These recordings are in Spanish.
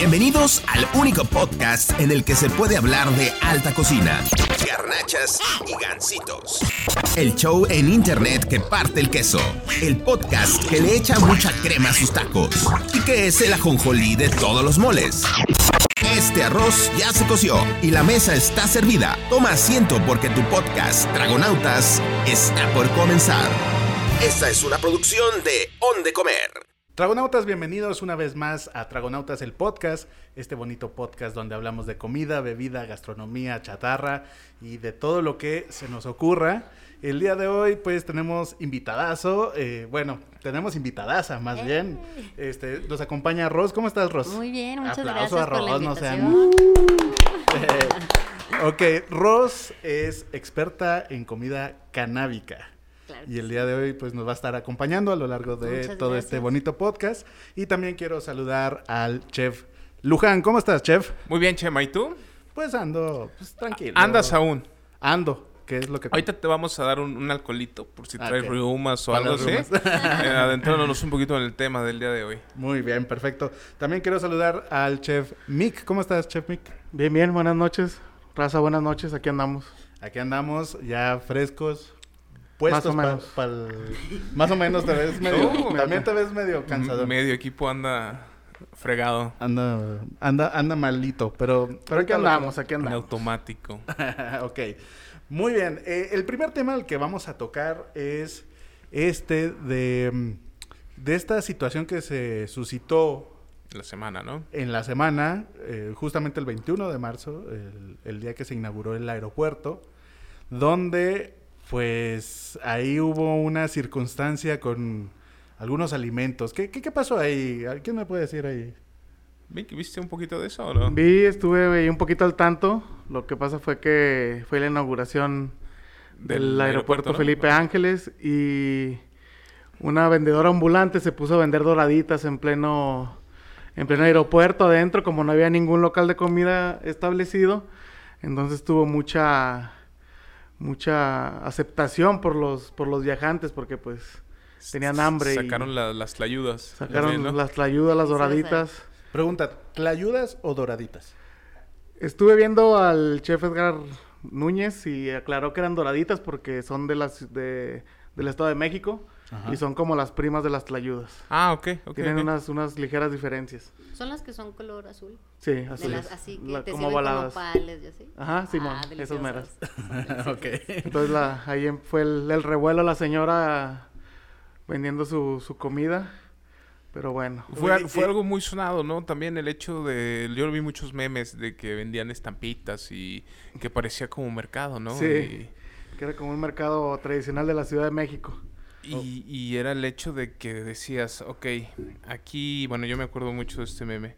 Bienvenidos al único podcast en el que se puede hablar de alta cocina, garnachas y gansitos. El show en internet que parte el queso. El podcast que le echa mucha crema a sus tacos. Y que es el ajonjolí de todos los moles. Este arroz ya se coció y la mesa está servida. Toma asiento porque tu podcast, Dragonautas, está por comenzar. Esta es una producción de On de Comer. Dragonautas, bienvenidos una vez más a Dragonautas el podcast, este bonito podcast donde hablamos de comida, bebida, gastronomía, chatarra y de todo lo que se nos ocurra. El día de hoy pues tenemos invitadazo, eh, bueno, tenemos invitadaza más bien. Este, nos acompaña Ros, ¿cómo estás Ros? Muy bien, muchas Aplauso gracias a por la Ros, no sean-. Eh, ok, Ros es experta en comida canábica. Claro Y el día de hoy pues nos va a estar acompañando a lo largo de Muchas todo este bonito podcast. Y también quiero saludar al chef Luján. ¿Cómo estás, chef? Muy bien, Chema. ¿Y tú? Pues ando, pues tranquilo. Andas aún. Ando, que es lo que... Ahorita te vamos a dar un, un alcoholito por si Ah, traes ok. reumas o algo así. Eh, adentrándonos un poquito en el tema del día de hoy. Muy bien, perfecto. También quiero saludar al chef Mick. ¿Cómo estás, chef Mick? Bien, bien, buenas noches. Raza, buenas noches, aquí andamos. Aquí andamos ya frescos. Puestos Más o pa- menos. pa'l- Más o menos te ves medio... No. también te ves medio cansado. Medio equipo anda fregado. Anda, anda, anda malito, pero... Pero aquí andamos, aquí En andamos. automático. ok. Muy bien. Eh, el primer tema al que vamos a tocar es este de, mm, de esta situación que se suscitó La semana, ¿no? en la semana, eh, justamente el 21 de marzo, el, el día que se inauguró el aeropuerto, donde pues ahí hubo una circunstancia con algunos alimentos. ¿Qué, qué, qué pasó ahí? ¿Quién me puede decir ahí? Vic, ¿Viste un poquito de eso o no? Vi, estuve ahí un poquito al tanto. Lo que pasa fue que fue la inauguración del, Del aeropuerto, aeropuerto, ¿no? Felipe Ajá. Ángeles y una vendedora ambulante se puso a vender doraditas en pleno en pleno aeropuerto adentro, como no había ningún local de comida establecido. Entonces tuvo mucha mucha aceptación por los por los viajantes porque pues tenían hambre y Sacaron la- las tlayudas. sacaron también, ¿no? las tlayudas, las doraditas. Pregunta, ¿tlayudas o doraditas? Estuve viendo al chef Edgar Núñez y aclaró que eran doraditas porque son de las de, del Estado de México Ajá. y son como las primas de las tlayudas. Ah, ok. ok, Tienen unas, unas ligeras diferencias. Son las que son color azul. Sí, De así las así que La- te como sirven baladas. como pales y así. Ajá, Simón, Ah, esas meras. ok. Entonces la, ahí fue el, el revuelo la señora vendiendo su, su comida. Pero bueno. Fue, Oye, fue eh, algo muy sonado, ¿no? También el hecho de... Yo vi muchos memes de que vendían estampitas y que parecía como mercado, ¿no? Sí. Y- Que era como un mercado tradicional de la Ciudad de México. Y, y era el hecho de que decías, ok, aquí, bueno, yo me acuerdo mucho de este meme.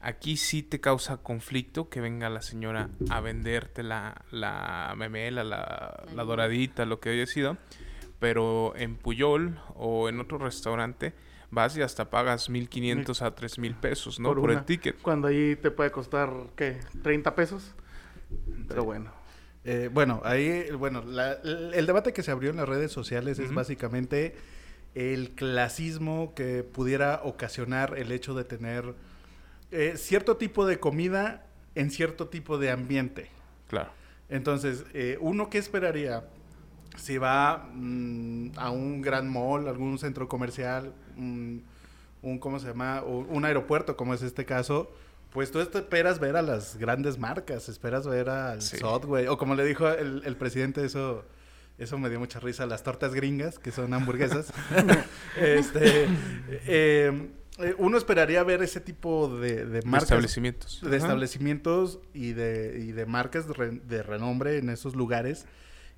Aquí sí te causa conflicto que venga la señora a venderte la, la memela, la, la doradita, lo que haya sido. Pero en Puyol o en otro restaurante vas y hasta pagas 1500 a 3000 pesos, ¿no? Por, Por el ticket. Cuando ahí te puede costar, ¿qué? ¿30 pesos? Pero bueno. Eh, bueno, ahí, bueno, la- el, debate que se abrió en las redes sociales es básicamente el clasismo que pudiera ocasionar el hecho de tener eh, cierto tipo de comida en cierto tipo de ambiente. Claro. Entonces, eh, ¿uno qué esperaría? Si va mm, a un gran mall, algún centro comercial, un, un, ¿cómo se llama? Un aeropuerto, como es este caso, pues tú esperas ver a las grandes marcas, esperas ver al Sí. Subway, o como le dijo el, el presidente, eso, eso me dio mucha risa, las tortas gringas, que son hamburguesas. este, eh, eh, uno esperaría ver ese tipo de, de De marcas establecimientos. de Ajá. establecimientos y de, y de marcas de, re- de renombre en esos lugares.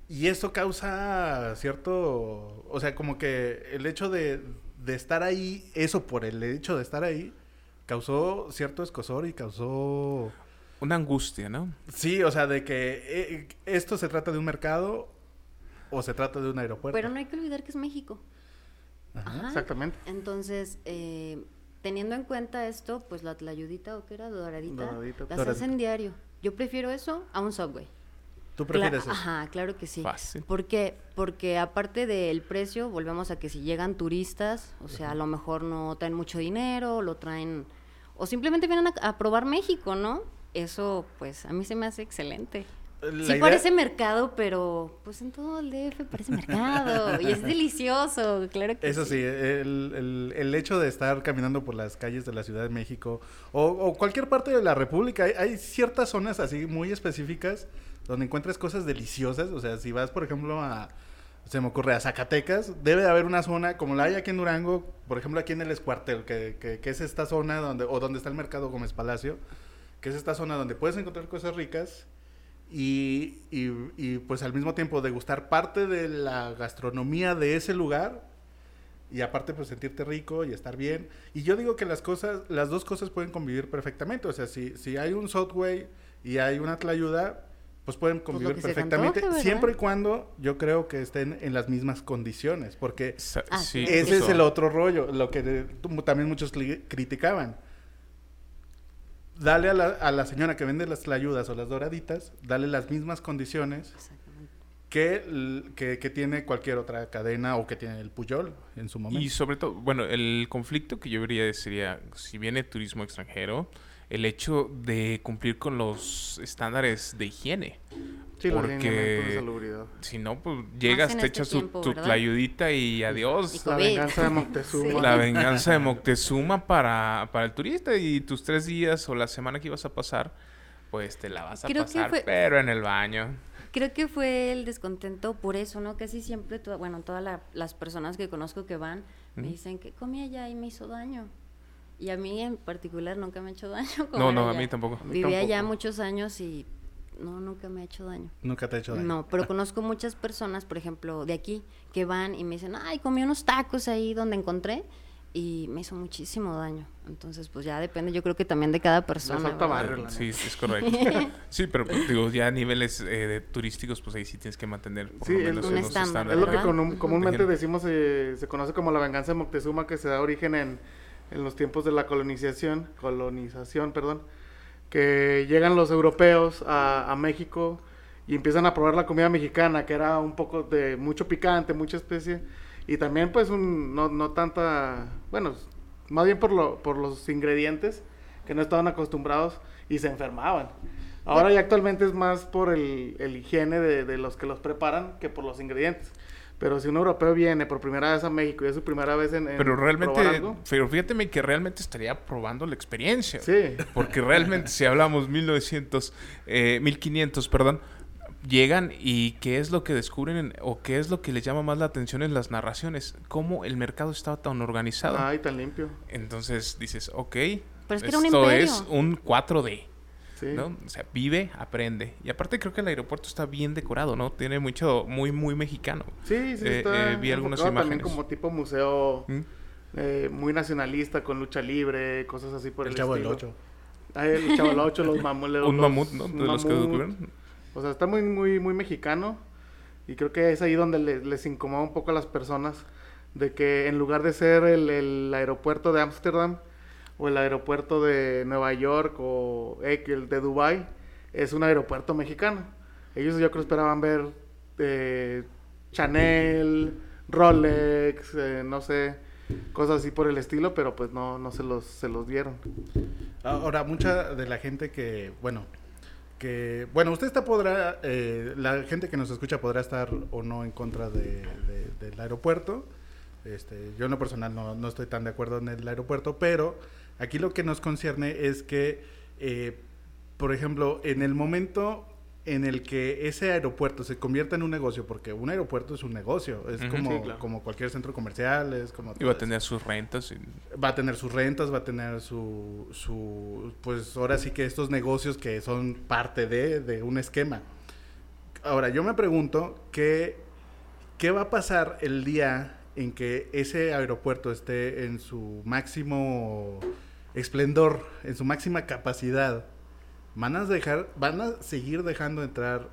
Y eso causa cierto, o sea, como que el hecho de, de estar ahí, eso por el hecho de estar ahí, causó cierto escosor y causó... Una angustia, ¿no? Sí, o sea, de que eh, esto se trata de un mercado o se trata de un aeropuerto. Pero no hay que olvidar que es México. Ajá. Ajá. Exactamente. Entonces, eh, teniendo en cuenta esto, pues la tlayudita o qué era, doradita, Doradita. las Doradita. hacen diario. Yo prefiero eso a un Subway. ¿Tú Cla- prefieres eso? Ajá, claro que sí. Fácil. ¿Por qué? Porque aparte del precio, volvemos a que si llegan turistas, o sea, a lo mejor no traen mucho dinero, lo traen o simplemente vienen a, a probar México, ¿no? Eso, pues, a mí se me hace excelente. La sí idea- parece mercado, pero pues en todo el DF parece mercado y es delicioso, claro que Eso sí, el, el- el hecho de estar caminando por las calles de la Ciudad de México o, o cualquier parte de la República, hay, hay ciertas zonas así muy específicas donde encuentras cosas deliciosas. O sea, si vas, por ejemplo, a, se me ocurre, a Zacatecas, debe de haber una zona como la hay aquí en Durango, por ejemplo, aquí en el Escuartel, que, que, que es esta zona donde, o donde está el mercado Gómez Palacio, que es esta zona donde puedes encontrar cosas ricas y, y, y, pues al mismo tiempo degustar parte de la gastronomía de ese lugar y aparte pues sentirte rico y estar bien. Y yo digo que las cosas, las dos cosas pueden convivir perfectamente. O sea, si, si hay un Southway y hay una Tlayuda, pues pueden lo convivir perfectamente, siempre y cuando yo creo que estén en las mismas condiciones, porque Sa- Ah, sí, ese es el otro rollo, lo que de- también muchos criticaban. Dale a la, a la señora que vende las tlayudas o las doraditas, dale las mismas condiciones que, que, que tiene cualquier otra cadena o que tiene el Puyol en su momento. Y sobre todo, bueno, el conflicto que yo vería sería, si viene turismo extranjero, el hecho de cumplir con los estándares de higiene. Sí, Porque- de. Si no, pues llegas, te este echas tu, tiempo, tu ¿verdad? tlayudita y adiós. Y La venganza de Moctezuma. Sí. La venganza de Moctezuma para, para el turista y tus tres días o la semana que ibas a pasar, pues te la vas a Creo pasar, fue- pero en el baño. Creo que fue el descontento por eso, ¿no? Casi siempre, bueno, todas la- las personas que conozco que van me dicen que comí allá y me hizo daño. Y a mí en particular nunca me ha hecho daño. No, comer no, a allá. mí tampoco. A mí Viví allá tampoco. muchos años y no, nunca me ha hecho daño. Nunca te he hecho daño. No, pero conozco muchas personas, por ejemplo, de aquí, que van y me dicen, ay, comí unos tacos ahí donde encontré y me hizo muchísimo daño. Entonces, pues ya depende, yo creo que también de cada persona. falta barrio, la Sí, es correcto. sí, pero pues, digo, ya a niveles eh, de turísticos, pues ahí sí tienes que mantener por Sí, lo menos Un unos estándar, estándares. Es lo que comúnmente decimos, eh, se conoce como la venganza de Moctezuma, que se da origen en, en los tiempos de la colonización, colonización, perdón, que llegan los europeos a, a México y empiezan a probar la comida mexicana, que era un poco de mucho picante, mucha especie, y también pues no, no tanta, bueno, más bien por, lo, por los ingredientes que no estaban acostumbrados y se enfermaban. Ahora ya actualmente es más por el, higiene de los que los preparan que por los ingredientes. Pero si un europeo viene por primera vez a México y es su primera vez en, en Pero realmente, algo, pero fíjate que realmente estaría probando la experiencia. sí, Porque realmente si hablamos 1900, eh, 1500, perdón, llegan y qué es lo que descubren en- o qué es lo que les llama más la atención en las narraciones, cómo el mercado estaba tan organizado. ay, tan limpio. Entonces dices, ok, Pero es que era un esto imperio. es un 4D. Sí. ¿no? O sea, vive, aprende. Y aparte creo que el aeropuerto está bien decorado, ¿no? Tiene mucho, muy, muy mexicano. Sí, sí, Eh, está eh, vi algunas enfocado también imágenes. como tipo museo ¿Mm? eh, muy nacionalista, con lucha libre, cosas así por el, el chavo del estilo. 8. Ah, el chavo del 8, los mamules. Un mamut, ¿no? De los que descubrieron. O sea, está muy, muy, muy mexicano. Y creo que es ahí donde le- les incomoda un poco a las personas. De que en lugar de ser el, el aeropuerto de Ámsterdam o el aeropuerto de Nueva York o el de Dubai es un aeropuerto mexicano. Ellos yo creo esperaban ver eh, Chanel, Rolex, eh, no sé, cosas así por el estilo, pero pues no, no se los, se los dieron. Ahora, mucha de la gente que, bueno, que, bueno, usted está podrá, eh, la gente que nos escucha podrá estar o no en contra de, de- del aeropuerto. Este, yo en lo personal no, no estoy tan de acuerdo en el aeropuerto, pero aquí lo que nos concierne es que, eh, por ejemplo, en el momento en el que ese aeropuerto se convierta en un negocio, porque un aeropuerto es un negocio, es como, Sí, claro. como cualquier centro comercial, es como... Iba todo a eso tener sus rentas. y- va a tener sus rentas, va a tener su, su pues ahora sí que estos negocios que son parte de, de un esquema. Ahora, yo me pregunto qué, qué va a pasar el día en que ese aeropuerto esté en su máximo esplendor, en su máxima capacidad. ¿Van a dejar, van a seguir dejando entrar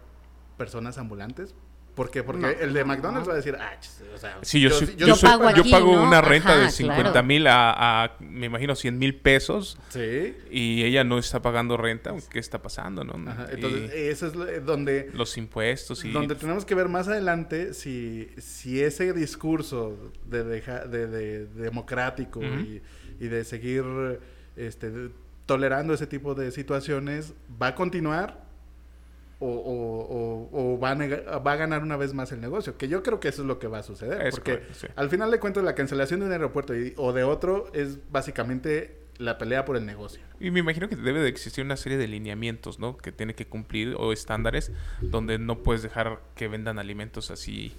personas ambulantes? ¿Por qué? Porque No, el de McDonald's no. va a decir, ah, o sea, Sí, yo, sí- yo, yo soy- pago yo aquí, pago ¿no? una renta Ajá, de 50 claro. mil a, a, me imagino, 100 mil pesos Sí. y ella no está pagando renta. ¿Qué está pasando, no? Ajá, Y entonces, eso es eh, donde, los impuestos y... donde tenemos que ver más adelante si, si ese discurso de, deja- de, de- democrático y, y de seguir este, de- tolerando ese tipo de situaciones, ¿va a continuar o, o- o- o va, a nega- va a ganar una vez más el negocio? Que yo creo que eso es lo que va a suceder. Es porque correcto, sí. al final de cuentas la cancelación de un aeropuerto y- o de otro es básicamente la pelea por el negocio. Y me imagino que debe de existir una serie de lineamientos, ¿no? Que tiene que cumplir o estándares donde no puedes dejar que vendan alimentos así,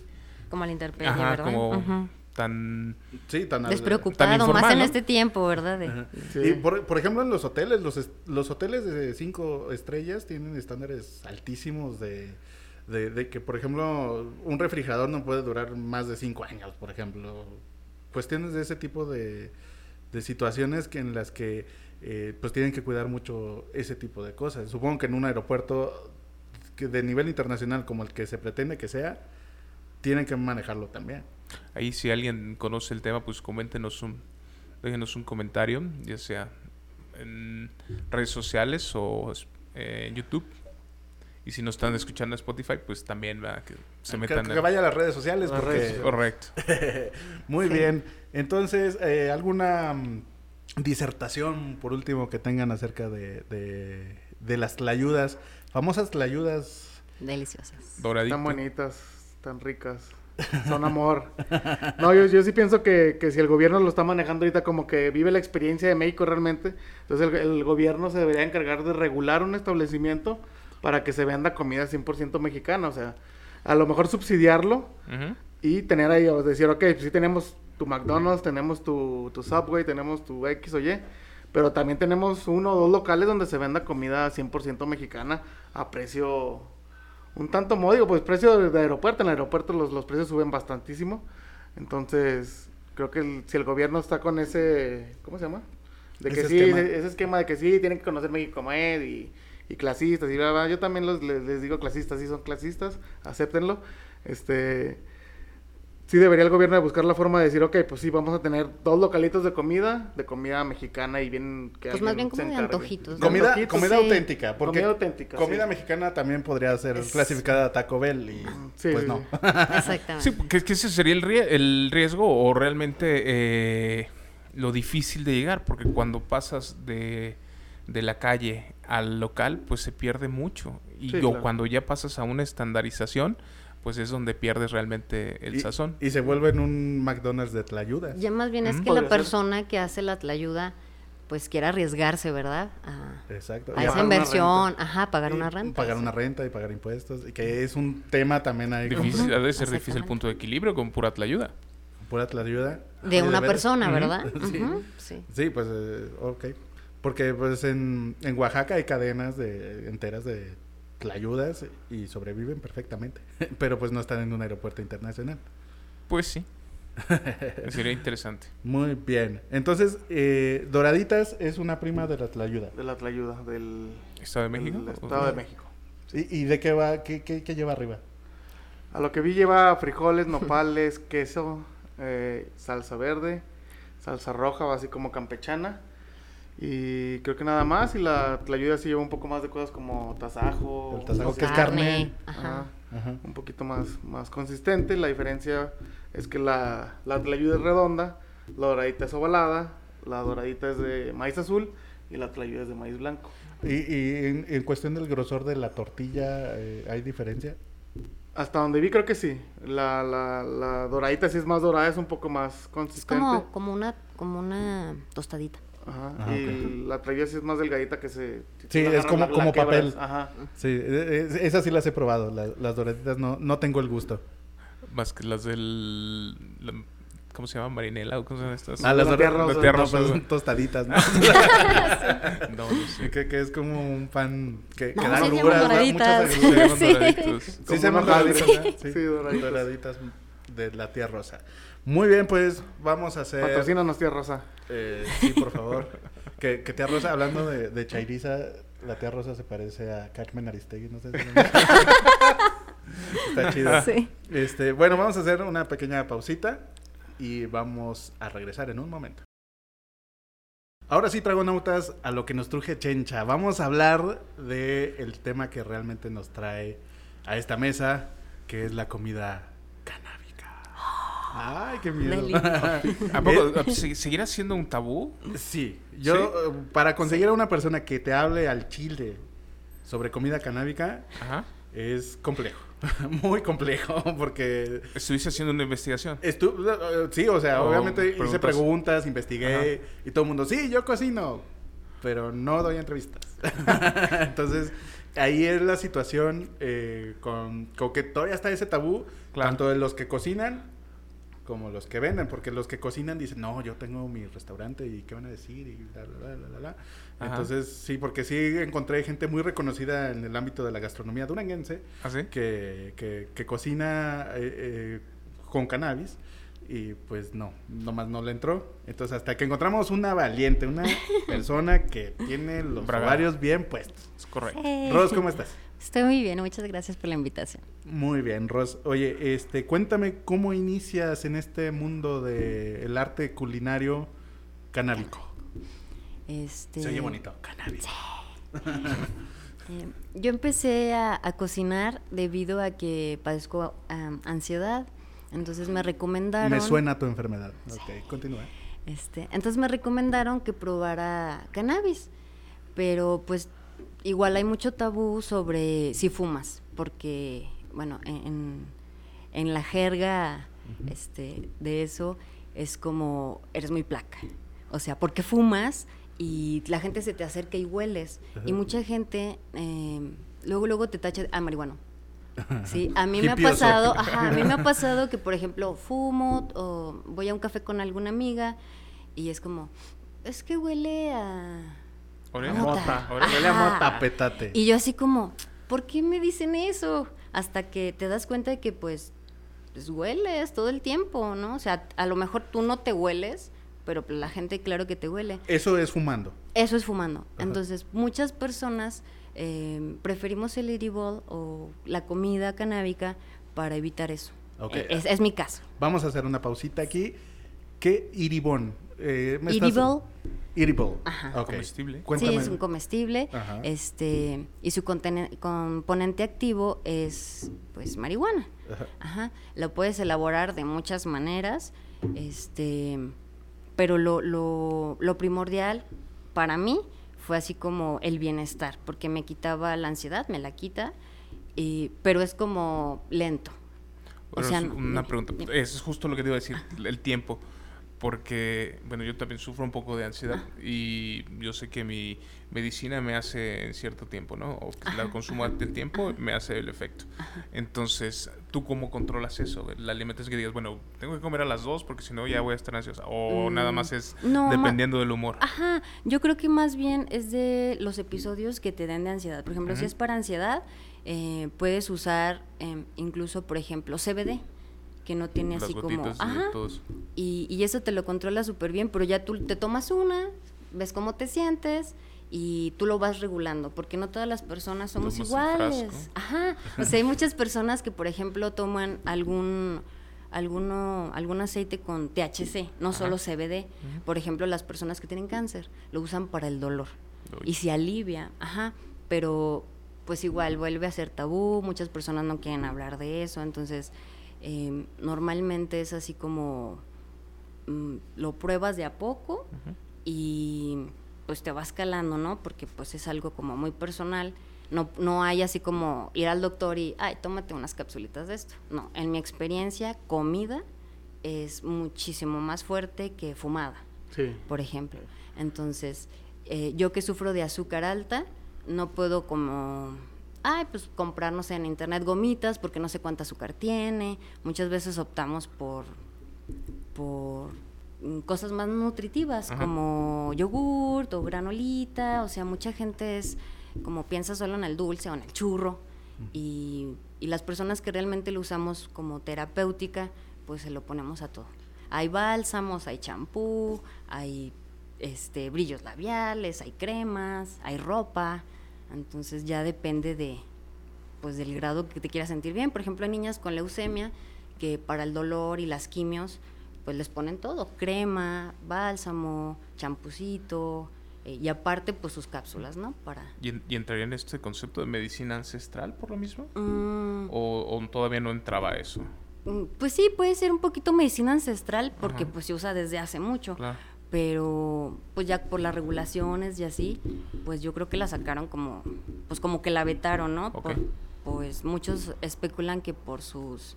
Como la intemperie, ajá, ¿verdad? como. Tan Sí, tan Despreocupado, informal, más en ¿no? este tiempo, ¿verdad? De-. Sí. Y por, por ejemplo, en los hoteles, los, los hoteles de cinco estrellas tienen estándares altísimos de, de, de que, por ejemplo, un refrigerador no puede durar más de cinco años, por ejemplo. Cuestiones de ese tipo de, de situaciones que en las que eh, pues tienen que cuidar mucho ese tipo de cosas. Supongo que en un aeropuerto que de nivel internacional como el que se pretende que sea, tienen que manejarlo también. Ahí si alguien conoce el tema, pues coméntenos un, déjenos un comentario, ya sea en redes sociales o eh, en YouTube. Y si nos están escuchando en Spotify, pues también ¿verdad? que se Que, metan que en- vaya a las redes sociales Las porque... redes Correcto. Muy bien. Entonces, eh, ¿alguna mm, disertación, por último, que tengan acerca de, de, de las tlayudas? Famosas tlayudas. Deliciosas. Doradito. Tan bonitas, tan ricas. Son amor. No, yo, yo sí pienso que, que si el gobierno lo está manejando ahorita como que vive la experiencia de México realmente, entonces el, el gobierno se debería encargar de regular un establecimiento para que se venda comida 100% mexicana. O sea, a lo mejor subsidiarlo y tener ahí, o decir, ok, pues sí tenemos tu McDonald's, tenemos tu, tu Subway, tenemos tu X o Y, pero también tenemos uno o dos locales donde se venda comida 100% mexicana a precio un tanto módico, pues precio de, de aeropuerto, en el aeropuerto los, los precios suben bastantísimo, entonces creo que el- si el gobierno está con ese, ¿cómo se llama? De que Ese sí, esquema. ese, ese esquema de que sí, tienen que conocer México Med y, y clasistas y bla, bla. Yo también los, les, les digo clasistas, sí son clasistas, acéptenlo. Este, sí debería el gobierno de buscar la forma de decir, ok, pues sí, vamos a tener dos localitos de comida, de comida mexicana y bien... Que Pues más bien como de antojitos, ¿no? Comida, Antojitos, comida sí. auténtica. Porque Comida auténtica, Comida sí. mexicana también podría ser Es- clasificada a Taco Bell y Sí, pues sí, no. Exactamente. Sí, que ese sería el, rie- el riesgo o realmente eh, lo difícil de llegar, porque cuando pasas de, de la calle al local, pues se pierde mucho. Y Sí, o claro. cuando ya pasas a una estandarización, pues es donde pierdes realmente el y, sazón. y se vuelve en un McDonald's de tlayudas. Ya más bien es Mm. que la ser. persona que hace la ayuda pues quiere arriesgarse, ¿verdad? A, Exacto. a Y esa inversión, ajá, pagar y una renta. Pagar sí. una renta y pagar impuestos. Y que es un tema también ahí con Difícil, ha de ser difícil el punto de equilibrio con pura tlayuda. pura tlayuda. De una persona. ¿verdad? Sí. Sí, pues, eh, ok. Porque pues en, en Oaxaca hay cadenas de enteras de tlayudas y sobreviven perfectamente. Pero pues no están en un aeropuerto internacional. Pues sí. Sería interesante. Muy bien. Entonces, eh, Doraditas es una prima de la tlayuda. De la tlayuda, del, ¿Estado de México? del ¿O- Estado de México. ¿Y, y de qué va? ¿Qué, qué, qué lleva arriba? A lo que vi lleva frijoles, nopales, queso, eh, salsa verde, salsa roja, así como campechana. Y creo que nada más. Y la tlayuda sí lleva un poco más de cosas como tasajo. El tasajo, que es carne. Ajá. Ajá. Ajá. un poquito más, más consistente. La diferencia es que la, la tlayuda es redonda, la doradita es ovalada, la doradita es de maíz azul y la tlayuda es de maíz blanco. Y, y en, en cuestión del grosor de la tortilla, eh, ¿hay diferencia? Hasta donde vi creo que sí. La, la, la doradita sí es más dorada, es un poco más Es consistente. como, como una, como una tostadita. Ajá. Ah, y la sí es más delgadita que se... Sí, es como- la- como papel. Ajá. Sí, eh, eh, esas sí las he probado. la- las doraditas no, no tengo el gusto. Más que las del... la- ¿Cómo se llama? Marinela o cómo se llaman estas? Ah, las la tía doraditas rosa. La tía no, rosa, pues, güey. son tostaditas, ¿no? No, no sé. que, que es como un pan que, que No, da ¿no? doraditas. Muchas Se Sí. doraditos. Sí, se llaman doraditas. ¿verdad? Sí, Sí, doraditas. doraditas de la tía Rosa. Muy bien, pues vamos a hacer... Patrocínanos, tía Rosa. Eh, sí, por favor. que, que tía Rosa, hablando de, de Chairiza, la tía Rosa se parece a Carmen Aristegui, no sé si Está chido. Sí. Este, bueno, vamos a hacer una pequeña pausita y vamos a regresar en un momento. Ahora sí, Dragonautas, a lo que nos truje Chencha. Vamos a hablar del el tema que realmente nos trae a esta mesa, que es la comida. Ay, qué miedo. ¿A poco se- seguirá siendo un tabú? Sí, yo eh, para conseguir a una persona que te hable al chile sobre comida canábica Ajá. es complejo, muy complejo, porque Estuviste haciendo una investigación. estu eh, sí, o sea, O obviamente hice preguntas. preguntas, investigué y todo el mundo, sí, yo cocino, pero no doy entrevistas. Entonces, ahí es la situación eh, con, con que todavía está ese tabú, Claro. tanto de los que cocinan como los que venden, porque los que cocinan dicen, no, yo tengo mi restaurante y qué van a decir y la, la, la, la, la, la". Ajá. Entonces, sí, porque sí encontré gente muy reconocida en el ámbito de la gastronomía duranguense ¿Ah, sí? que, que, que cocina eh, eh, con cannabis y pues no, nomás no le entró. Entonces, hasta que encontramos una valiente, una persona que tiene los Brava. ovarios bien puestos. Es correcto. Eh, Ros, ¿cómo estás? Estoy muy bien, muchas gracias por la invitación. Muy bien, Ros. Oye, este, cuéntame cómo inicias en este mundo del arte culinario canábico. Este, Se oye bonito, cannabis. eh, yo empecé a, a cocinar debido a que padezco ansiedad. Entonces me recomendaron. Me suena tu enfermedad. Ok, continúa. Este, entonces me recomendaron que probara cannabis, pero pues igual hay mucho tabú sobre si fumas, porque bueno, en, en- la jerga este, de eso es como eres muy placa, o sea, porque fumas y la gente se te acerca y hueles. Y mucha gente eh, luego luego te tacha ah marihuano. Sí, a mí me ha pasado, ajá, a mí me ha pasado que, por ejemplo, fumo o voy a un café con alguna amiga y es como, es que huele a... Mota. A petate. Y yo así como, ¿por qué me dicen eso? Hasta que te das cuenta de que pues, pues hueles todo el tiempo, ¿no? O sea, a lo mejor tú no te hueles, pero la gente claro que te huele. Eso es fumando. Eso es fumando. Entonces, muchas personas eh, preferimos el edible o la comida canábica para evitar eso. Ok. Es, es mi caso. Vamos a hacer una pausita aquí. ¿Qué iribón? Eh, ¿me estás- Edible. Edible. Ajá. Comestible. Cuéntame. Sí, es un comestible. Ajá. Este, y su componente activo es pues marihuana. Ajá. Ajá. Lo puedes elaborar de muchas maneras. Este, pero lo, lo, lo primordial para mí fue así como el bienestar, porque me quitaba la ansiedad, me la quita, y, pero es como lento. O Bueno, sea, es no- una pregunta. Eso es justo lo que te iba a decir, el tiempo. Porque, bueno, yo también sufro un poco de ansiedad y yo sé que mi medicina me hace en cierto tiempo, ¿no? O que la consumo ante el tiempo me hace el efecto. Entonces, ¿tú cómo controlas eso? La alimentación que digas, bueno, tengo que comer a las dos porque si no ya voy a estar ansiosa. O Mm, nada más es no, dependiendo del humor. Ajá, yo creo que más bien es de los episodios que te den de ansiedad. Por ejemplo, si es para ansiedad, eh, puedes usar em, incluso, por ejemplo, CBD, que no tiene Las así como... Ajá, y, y eso te lo controla súper bien, pero ya tú te tomas una, ves cómo te sientes y tú lo vas regulando, porque no todas las personas somos Tomas iguales. Ajá, o sea, hay muchas personas que, por ejemplo, toman algún alguno algún aceite con THC, no solo CBD. Por ejemplo, las personas que tienen cáncer lo usan para el dolor Uy. y se alivia, ajá, pero pues igual vuelve a ser tabú, muchas personas no quieren hablar de eso, entonces eh, normalmente es así como mm, lo pruebas de a poco y pues te vas calando, ¿no? Porque pues es algo como muy personal. No, no hay así como ir al doctor y, ay, tómate unas capsulitas de esto. No, en mi experiencia, comida es muchísimo más fuerte que fumada, Sí. por ejemplo. Entonces, eh, yo que sufro de azúcar alta, no puedo como, ay, pues comprar, no sé, en internet gomitas porque no sé cuánta azúcar tiene. Muchas veces optamos por, por mm, cosas más nutritivas, Ajá. como yogurt o granolita. O sea, mucha gente es como piensa solo en el dulce o en el churro. Y, y las personas que realmente lo usamos como terapéutica, pues se lo ponemos a todo. Hay bálsamos, hay champú, hay este, brillos labiales, hay cremas, hay ropa. Entonces ya depende de, pues del grado que te quieras sentir bien. Por ejemplo, hay niñas con leucemia que para el dolor y las quimios, pues les ponen todo, crema, bálsamo, champucito, eh, y aparte pues sus cápsulas, ¿no? Para... ¿Y, en- y entraría en este concepto de medicina ancestral por lo mismo? Mm, ¿O, o todavía no entraba eso? Mm, Pues sí, puede ser un poquito medicina ancestral porque Ajá. pues se usa desde hace mucho. Claro. Pero pues ya por las regulaciones y así, pues yo creo que la sacaron como pues como que la vetaron, ¿no? Ok. Por- pues muchos especulan que por sus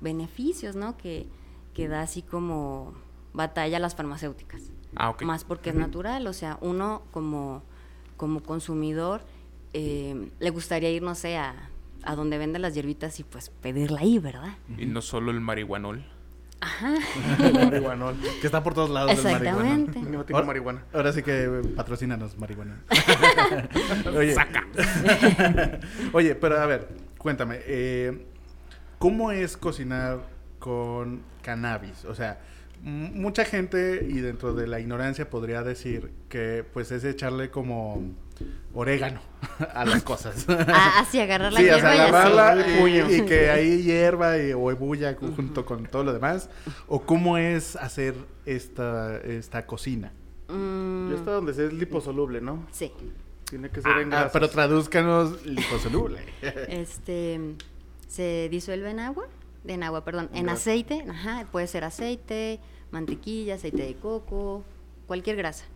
beneficios, ¿no? Que, que da así como batalla a las farmacéuticas. Ah, ok. Más porque es natural, o sea, uno como, como consumidor eh, le gustaría ir, no sé, a, a donde venden las hierbitas y pues pedirla ahí, ¿verdad? Y no solo el marihuanol. Marihuanol. Que está por todos lados del marihuana. Exactamente. No tiene Ahora- marihuana. Ahora sí que eh, patrocínanos, marihuana. Oye. Oye, pero a ver, cuéntame, eh, ¿cómo es cocinar con cannabis? O sea, mucha gente y dentro de la ignorancia podría decir que pues es echarle como orégano a las cosas. Ah, así agarrar la Sí, o hierba sea, y así. agarrarla el puño. y, y que ahí hierba y, o bulla cu- junto con todo lo demás. ¿O cómo es hacer esta, esta cocina? Mm, Yo hasta donde es liposoluble, ¿no? sí. Tiene que ser en Ah, grasas. pero tradúzcanos liposoluble. Este se disuelve en agua, en agua, perdón, en aceite, ajá, puede ser aceite, mantequilla, aceite de coco, cualquier grasa.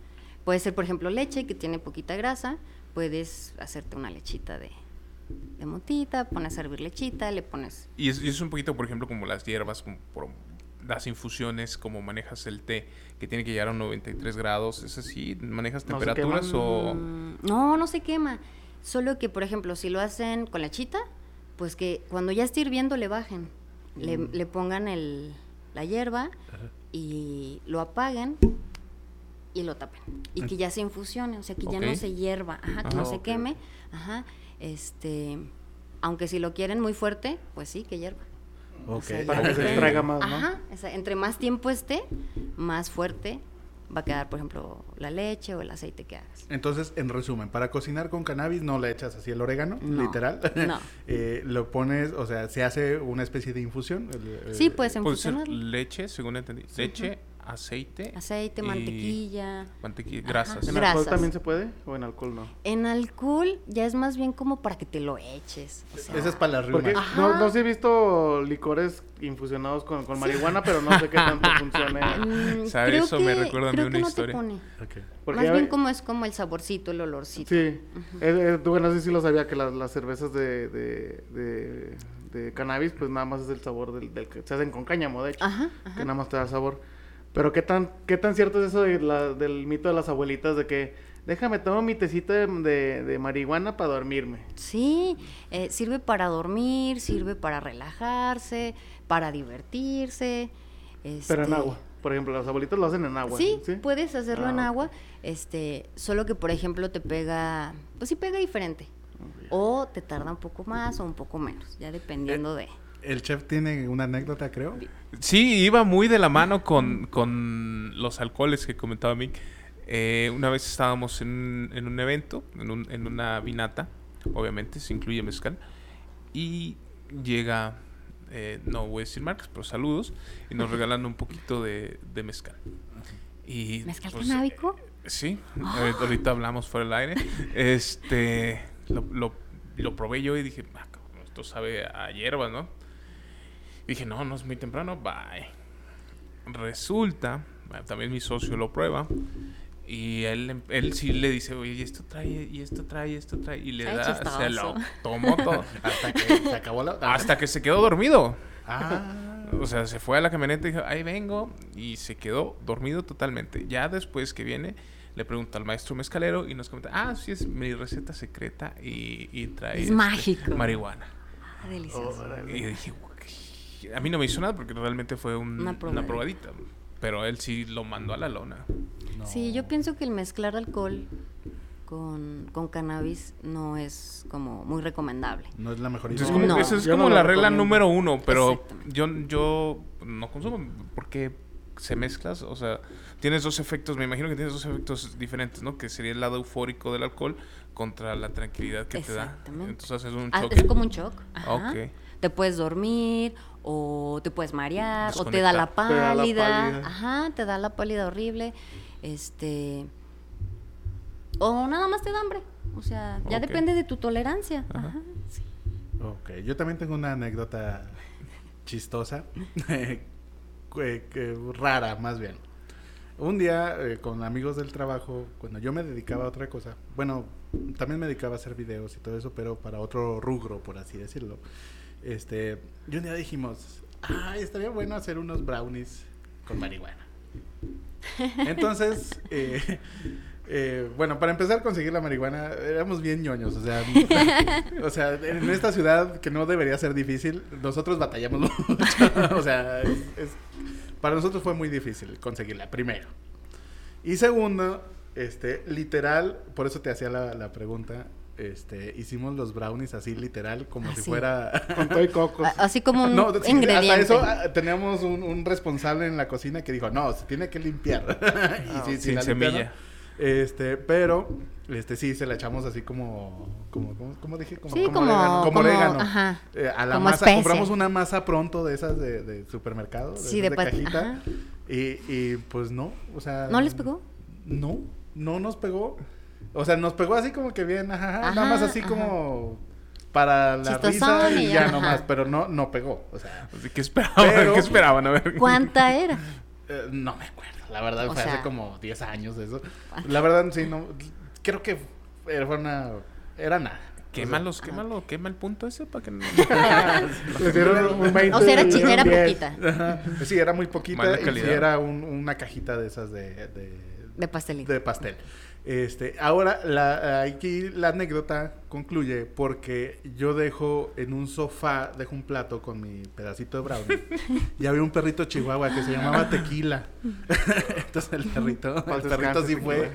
Puede ser, por ejemplo, leche que tiene poquita grasa, puedes hacerte una lechita de, de motita, pones a hervir lechita, le pones Y es, y es un poquito, por ejemplo, como las hierbas, como por las infusiones, como manejas el té, que tiene que llegar a 93 grados. ¿Es así? ¿Manejas No se temperaturas o...? Mm, No, no se quema. Solo que, por ejemplo, si lo hacen con lechita, pues que cuando ya esté hirviendo le bajen. Le, Mm. le pongan el, la hierba y lo apaguen y lo tapen. Y que ya se infusione, o sea, que ya no se hierva, ajá, que Ajá. no se Ok, queme. Ajá, este... Aunque si lo quieren muy fuerte, pues sí, que hierva. O Ok. sea, Para que se extraiga más, ¿no? Ajá, o sea, entre más tiempo esté, más fuerte va a quedar, por ejemplo, la leche o el aceite que hagas. Entonces, en resumen, para cocinar con cannabis no le echas así el orégano, No, literal. no. Eh, lo pones, o sea, se hace una especie de infusión. el- Sí, pues Puede ser infusionar. leche, según entendí. Leche, aceite. Aceite, mantequilla. Mantequilla, Ajá. grasas. ¿En Grasas. alcohol también se puede? ¿O en alcohol no? En alcohol ya es más bien como para que te lo eches. o sea, Esa es para riumas. Ajá. no, no sí he visto licores infusionados con, con marihuana, pero no sé qué tanto funcione. mm, ¿Sabes? creo Eso me recuerda a mí una no historia. Te pone. Ok. Porque más bien ve- como es como el saborcito, el olorcito. Sí, eh, eh, tú, bueno, no sé si lo sabía que las, las cervezas de, de, de, de cannabis, pues nada más es el sabor del, del que se hacen con cáñamo, de hecho, Ajá, que nada más te da sabor. Pero qué tan, qué tan cierto es eso de la- del mito de las abuelitas de que déjame tomo mi tecito de, de- de marihuana para dormirme. Sí, eh, sirve para dormir, sirve para relajarse, para divertirse. Pero en este, agua. Por ejemplo, las abuelitas lo hacen en agua. Sí, puedes hacerlo Ah, en agua, este, solo que por ejemplo te pega, pues sí pega diferente. O te tarda un poco más o un poco menos, ya dependiendo de. El chef tiene una anécdota, creo. Sí, iba muy de la mano con, con los alcoholes que comentaba Mick. Eh, una vez estábamos en, un- en un evento, en, un- en una vinata, obviamente, se incluye mezcal, y llega, eh, no voy a decir marcas, pero saludos, y nos regalan un poquito de, de mezcal. Y, ¿Mezcal pues, canábico? eh, sí, ahorita- ahorita hablamos fuera del aire. Este, lo, lo, lo probé yo y dije, "Ah, esto sabe a hierba, ¿no? Dije, no, no es muy temprano, bye. Resulta, también mi socio lo prueba. Y él, él sí le dice, oye, y esto trae, y esto trae, y esto trae. Y le Ay, da, se lo tomó todo. Hasta que se acabó la... hasta que se quedó dormido. Ah. O sea, se fue a la camioneta y dijo, ahí vengo. Y se quedó dormido totalmente. Ya después que viene, le pregunta al maestro mezcalero y nos comenta, ah, sí, es mi receta secreta y, y trae Es este, mágico. marihuana. Ah, delicioso. Y yo dije, "Uy". A mí no me hizo nada porque realmente fue un- Una una, probadita. Pero él sí lo mandó a la lona. Sí, yo pienso que el mezclar alcohol con, con cannabis no es como muy recomendable. No es la mejor idea. como, No. esa es como no la regla recomiendo. número uno, pero yo, yo no consumo porque se mezclas, o sea, tienes dos efectos, me imagino que tienes dos efectos diferentes, ¿no? Que sería el lado eufórico del alcohol contra la tranquilidad que te da. Exactamente. Entonces haces un Ah, choque. es como un shock. ajá. Ok. Te puedes dormir o te puedes marear o te da la Desconectar. Te da la pálida. Ajá, te da la pálida horrible. Este o nada más te da hambre. O sea, ya depende de tu tolerancia. Ajá. Ajá. sí. Ok, yo también tengo una anécdota chistosa, rara más bien. Un día eh, con amigos del trabajo, cuando yo me dedicaba a otra cosa, bueno, también me dedicaba a hacer videos y todo eso, pero para otro rubro, por así decirlo. Este, y un día dijimos, ah, estaría bueno hacer unos brownies con marihuana. Entonces, eh, eh, bueno, para empezar a conseguir la marihuana, éramos bien ñoños, o sea, o sea, en esta ciudad que no debería ser difícil, nosotros batallamos mucho, o sea, es- es- para nosotros fue muy difícil conseguirla, primero. Y segundo, este, literal, por eso te hacía la, la pregunta, este, hicimos los brownies así literal, como si fuera... Con todo y cocos. A- Así como un No, ingrediente. hasta eso ah, teníamos un, un responsable en la cocina que dijo, no, se tiene que limpiar. y Ah, sí, sí sin la semilla. limpiaron. Este, pero, este, sí, se la echamos así como, como, como, ¿cómo dije? Como, Sí, como como- orégano. Como como- orégano. ajá, Eh, a la como masa, compramos una masa pronto de esas de, de supermercado, de, Sí, de pat- cajita. ajá. Y, y pues no, o sea... ¿No les pegó? No, no nos pegó. O sea, nos pegó así como que bien, ajá, ajá, nada más así ajá. como para la risa y ya ajá. nomás, pero no, no pegó, o sea, que esperaban, Pero- ¿qué esperaban? A ver. ¿Cuánta era? eh, no me acuerdo, la verdad O fue hace sea- como 10 años de eso. La verdad sí, no, creo que era una, era nada. Quémalos, quémalo, quema el punto ese para que no... Les dieron un 20 O sea, era, y chi- un era 10. poquita. Ajá. Sí, era muy poquita Mala y sí era un- una cajita de esas de, de, De pastelito. de pastel. Este, ahora la, aquí la anécdota concluye porque yo dejo en un sofá, dejo un plato con mi pedacito de brownie y había un perrito chihuahua que se llamaba Tequila. Entonces el perrito, el perrito sí fue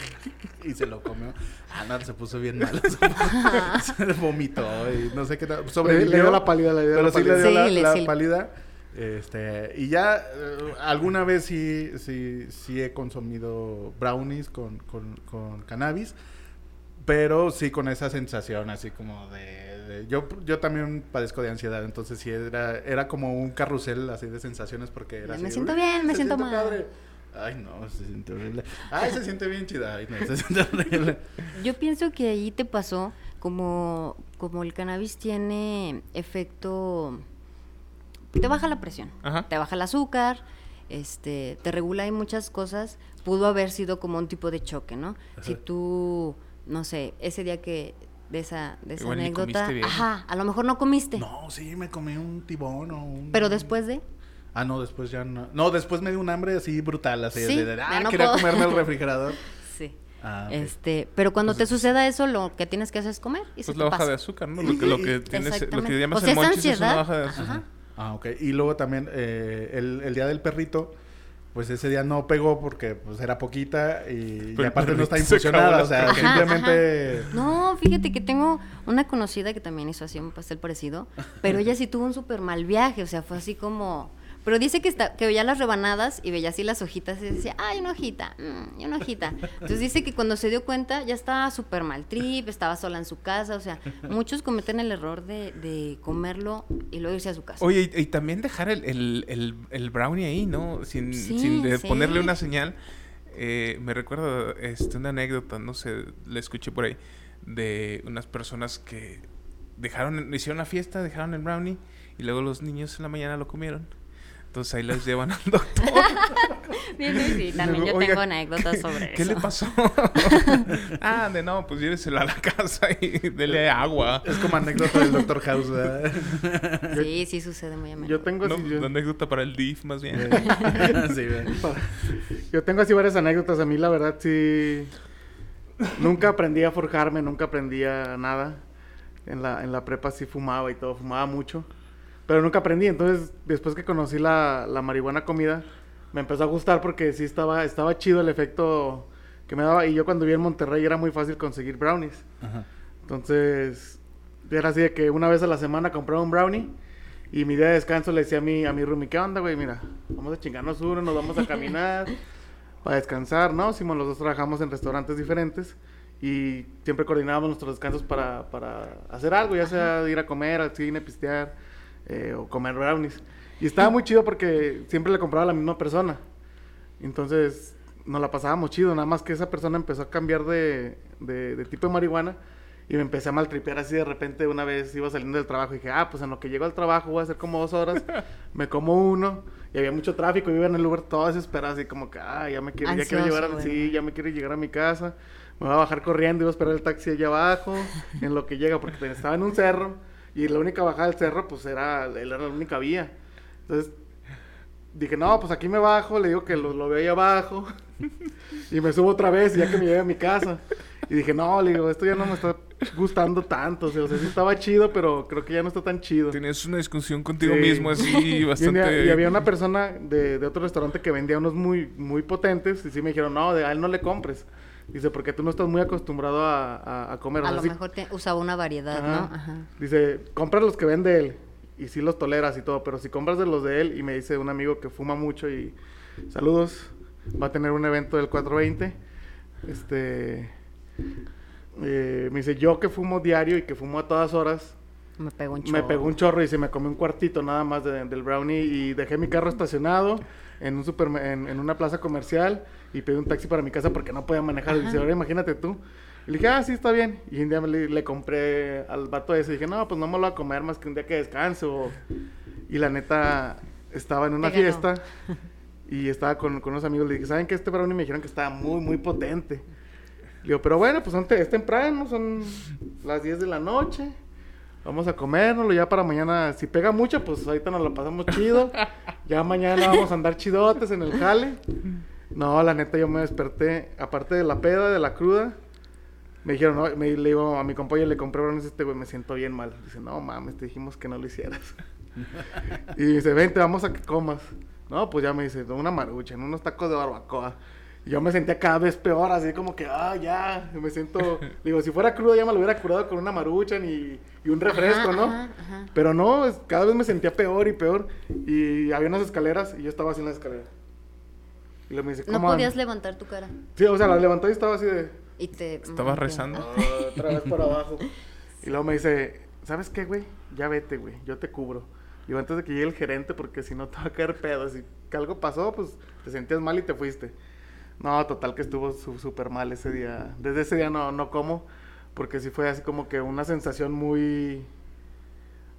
y se lo comió. Ah, no, se puso bien mal. se vomitó y no sé qué Sobrevivió. le dio la pálida, le dio Pero la sí le pálida. dio Sí, la, le- la sí le- pálida. Este, y ya eh, alguna vez sí, sí, sí he consumido brownies con, con, con cannabis, pero sí con esa sensación así como de... de- yo, yo también padezco de ansiedad, entonces sí era, era como un carrusel así de sensaciones porque era Me así, siento "Uy, bien, me siento mal". padre". Ay, no, se siente horrible. Ay, se siente bien chida. Ay, no, se siente horrible. Yo pienso que ahí te pasó como, como el cannabis tiene efecto... Te baja la presión, Ajá. te baja el azúcar, este, te regula ahí muchas cosas. Pudo haber sido como un tipo de choque, ¿no? Si tú, no sé, ese día que de esa, de esa Igual anécdota, ajá, a lo mejor no comiste, No, sí, me comí un tibón o un... pero después de... Ah, no, después ya no. No, después me dio un hambre así brutal, así Sí, de, ah, no quería puedo. comerme el refrigerador. Sí. Ah. Este, pero cuando Entonces- te suceda eso, lo que tienes que hacer es comer y se Pues te la baja pasa. de azúcar, ¿no? Lo que, lo que tienes, lo que llamas O sea, el monchis es una baja de azúcar. ajá. Ah, ok. Y luego también eh, el, el día del perrito, pues ese día no pegó porque pues era poquita y, aparte no está infusionada, o sea, Ajá, simplemente... ajá. No, fíjate que tengo una conocida que también hizo así un pastel parecido, pero ella sí tuvo un súper mal viaje, o sea, fue así como... Pero dice que, está, que veía las rebanadas y veía así las hojitas y decía, ay, una hojita, mm, una hojita. Entonces dice que cuando se dio cuenta ya estaba súper mal trip, estaba sola en su casa, o sea, muchos cometen el error de, de comerlo y luego irse a su casa. Oye, y, y también dejar el, el, el, el brownie ahí, ¿no? Sin, Sí, sin sí. ponerle una señal. Eh, me recuerdo este, una anécdota, no sé, la escuché por ahí, de unas personas que dejaron, hicieron una fiesta, dejaron el brownie y luego los niños en la mañana lo comieron. Entonces ahí los llevan al doctor. Bien, sí, también yo Oiga, tengo anécdotas sobre ¿Qué eso. le pasó? ah, de no, pues lléveselo a la casa y dele agua. Es como anécdota del Dr. House, ¿verdad? Sí, sí sucede muy a menudo. Yo tengo No, así, yo, una anécdota para el DIF, más bien. sí, ¿verdad? yo tengo así varias anécdotas. A mí, la verdad, sí. Nunca aprendí a forjarme, nunca aprendí a nada. En la, en la prepa sí fumaba y todo, fumaba mucho. Pero nunca aprendí. Entonces, después que conocí la, la marihuana comida, me empezó a gustar porque sí estaba, estaba chido el efecto que me daba. Y yo cuando viví en Monterrey era muy fácil conseguir brownies. Ajá. Entonces, era así de que una vez a la semana compraba un brownie y mi día de descanso le decía a mi, a mi roomie, ¿qué onda, güey? Mira, vamos a chingarnos uno, nos vamos a caminar para descansar, ¿no? Simón, los dos trabajamos en restaurantes diferentes y siempre coordinábamos nuestros descansos para, para hacer algo, ya sea ir a comer, al cine, pistear eh, o comer brownies. Y estaba muy chido porque siempre le compraba a la misma persona. Entonces nos la pasábamos chido, nada más que esa persona empezó a cambiar de, de- de tipo de marihuana Y me empecé a maltripear así de repente una vez iba saliendo del trabajo y dije, ah, pues en lo que llego al trabajo voy a hacer como dos horas, me como uno y había mucho tráfico y iba en el Uber todo desesperado así como que, ah, ya me quiero, ya quiero Ansioso, llevar, a, sí, ya me quiero llegar a mi casa, me voy a bajar corriendo, iba a esperar el taxi allá abajo, en lo que llega, porque estaba en un cerro y la única bajada del cerro pues era, era la única vía. Entonces dije, no, pues aquí me bajo, le digo que lo, lo veo ahí abajo. y me subo otra vez, ya que me llegue a mi casa. Y dije, no, le digo, esto ya no me está gustando tanto. O sea, o sea, sí estaba chido, pero creo que ya no está tan chido. Tenías una discusión contigo Sí. mismo así Y, bastante... día- y había una persona de, de otro restaurante que vendía unos muy, muy potentes. Y sí me dijeron, no, de a él no le compres. Dice, porque tú no estás muy acostumbrado a, a- a comer. O A sea, lo sí- mejor te- usaba una variedad, Ajá. ¿no? Ajá. Dice, compra los que vende él. Y sí los toleras y todo. Pero si compras de los de él, y me dice un amigo que fuma mucho y... Saludos. Va a tener un evento del 420. Este... eh, me dice, yo que fumo diario y que fumo a todas horas, Me pegó un chorro. me pegó un chorro y se me comió un cuartito nada más de- del brownie y dejé mi carro estacionado en, un en, en una plaza comercial y pedí un taxi para mi casa porque no podía manejar. Y dice, ahora imagínate tú. Y le dije, ah, sí, está bien. Y un día le, le compré al vato ese y dije, no, pues no me lo voy a comer más que un día que descanso. Y la neta, estaba en una Te ganó. fiesta y estaba con, con unos amigos. Le dije, ¿saben qué? Este brownie me dijeron que estaba muy, muy potente. Le digo, pero bueno, pues te- es temprano, son las 10 de la noche. Vamos a comérnoslo ya para mañana. Si pega mucho, pues ahorita nos lo pasamos chido. Ya mañana vamos a andar chidotes en el jale. No, la neta, yo me desperté. Aparte de la peda, de la cruda, me dijeron, no, me, le digo a mi compañero, le compré brownies a este güey, me siento bien mal. Dice, no mames, te dijimos que no lo hicieras. y dice, vente, vamos a que comas. No, pues ya me dice, una marucha, en unos tacos de barbacoa. Y yo me sentía cada vez peor, así como que, ah, ya, me siento... Digo, si fuera crudo ya me lo hubiera curado con una maruchan y, y un refresco, Ajá, ¿no? ajá, ajá. Pero no, cada vez me sentía peor y peor. Y había unas escaleras y yo estaba así en las escaleras. Y luego me dice, No ¿cómo podías andas?" levantar tu cara. Sí, o sea, la levantó y estaba así de... Y te... Estabas mm, rezando. "Ah, otra vez por abajo. Y luego me dice, ¿sabes qué, güey? Ya vete, güey, yo te cubro. Y antes de que llegue el gerente, porque si no te va a caer pedo. Si que algo pasó, pues te sentías mal y te fuiste. No, total que estuvo su- súper mal ese día. Desde ese día no, no como, porque sí fue así como que una sensación muy...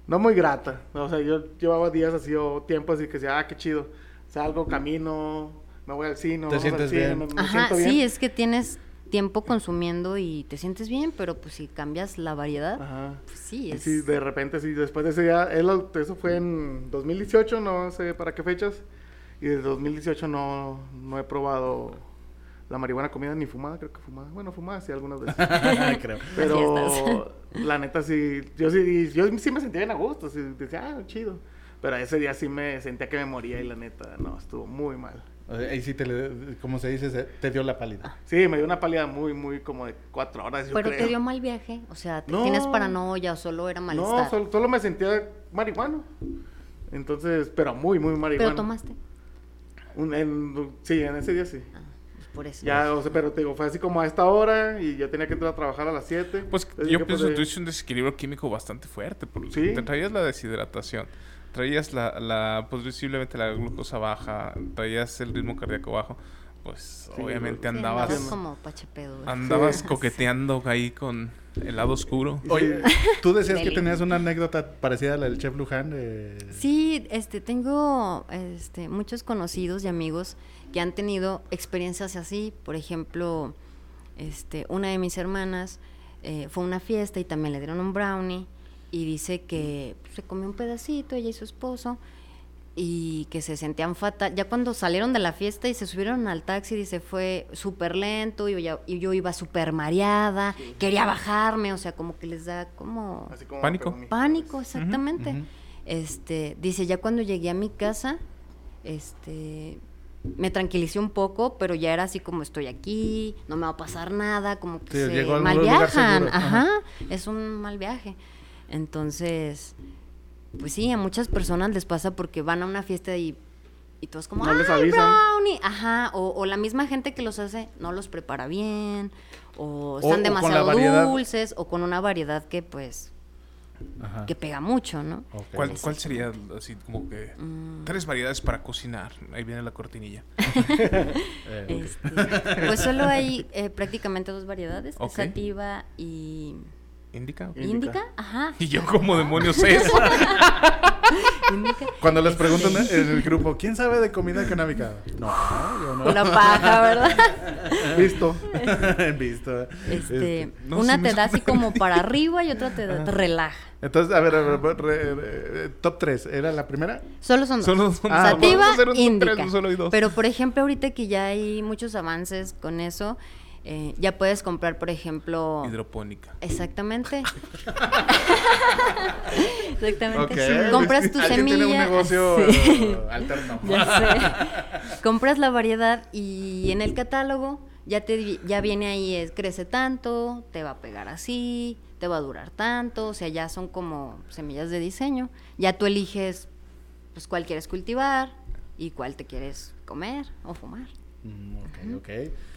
No muy grata. O sea, yo llevaba días así o tiempo así que decía, ah, qué chido. Salgo, camino, me voy al cine, Te vamos al sientes cine, bien. me, me Ajá, siento bien. sí, es que tienes tiempo consumiendo y te sientes bien, pero pues si cambias la variedad, Ajá. pues sí, Y es... sí, de repente, sí, después de ese día, él, eso fue en 2018, no sé para qué fechas. Y desde 2018 no, no he probado la marihuana comida ni fumada, creo que fumada. Bueno, fumada sí algunas veces. Creo. Pero la neta sí, yo sí, yo sí me sentía bien a gusto, sí, decía, ah, chido. Pero ese día sí me sentía que me moría y la neta, no, estuvo muy mal. Ahí sí te, le- como se dice, te dio la pálida. Sí, me dio una pálida muy, muy como de cuatro horas, yo Pero creo. te dio mal viaje, o sea, ¿te- No. ¿tienes paranoia o solo era malestar? No, solo, solo me sentía marihuano. Entonces, pero muy, muy marihuano. Pero tomaste, Un- en- sí, en ese día sí. pues por eso. Ya, o sea, pero te digo, fue así como a esta hora y yo tenía que entrar a trabajar a las 7. Pues yo pienso que tuviste un desequilibrio químico bastante fuerte. Porque Sí. Te traías la deshidratación, traías la, la posiblemente la glucosa baja, traías el ritmo cardíaco bajo. Pues Sí, obviamente Sí, andabas, andabas como pachepedo. andabas Sí. coqueteando ahí con el lado oscuro. Oye, tú decías que tenías una anécdota parecida a la del chef Luján. De... Sí, este, tengo este, muchos conocidos y amigos que han tenido experiencias así. Por ejemplo, este, una de mis hermanas eh, fue a una fiesta y también le dieron un brownie y dice que se comió un pedacito ella y su esposo y que se sentían fatal. Ya cuando salieron de la fiesta y se subieron al taxi, dice, fue súper lento y yo, ya- y yo iba súper mareada, quería bajarme, o sea, como que les da como Así como Pánico. pánico, exactamente. Este, dice, ya cuando llegué a mi casa, este, me tranquilicé un poco, pero ya era así como estoy aquí, no me va a pasar nada, como que Sí, se mal viajan, ajá. es un mal viaje. Entonces, pues sí, a muchas personas les pasa porque van a una fiesta y, y todos como, No les ¡ay, avisan". brownie! Ajá, o, o la misma gente que los hace no los prepara bien, o están o demasiado dulces, o con una variedad que pues, Ajá. que pega mucho, ¿no? ¿Cuál, cuál sería así como que Mm. tres variedades para cocinar? Ahí viene la cortinilla. Eh, Este, pues solo hay eh, prácticamente dos variedades, Ok. sativa y, ¿Indica? Indica. Ajá. Y yo, como demonios es? Indica. Cuando les preguntan en el grupo, ¿quién sabe de comida canábica? No, yo no. Una paja, ¿verdad? Listo. Visto. Este, no, una te da así como para arriba y otra te, da- te relaja. Entonces, a ver, a ver, re- re- top 3. ¿Era la primera? Solo son dos. Solo son Ah, dos. Sativa, Vamos a hacer un top Indica. tres, no solo hay dos. Pero por ejemplo, ahorita que ya hay muchos avances con eso, eh, ya puedes comprar, por ejemplo. Hidropónica. Exactamente. Exactamente. Compras tu Alguien semilla. tiene un negocio Sí. eh, alterno. Ya sé. Compras la variedad y en el catálogo ya te ya viene ahí es, crece tanto, te va a pegar así, te va a durar tanto, o sea, ya son como semillas de diseño. Ya tú eliges pues cuál quieres cultivar y cuál te quieres comer o fumar. Mm, ok, ok.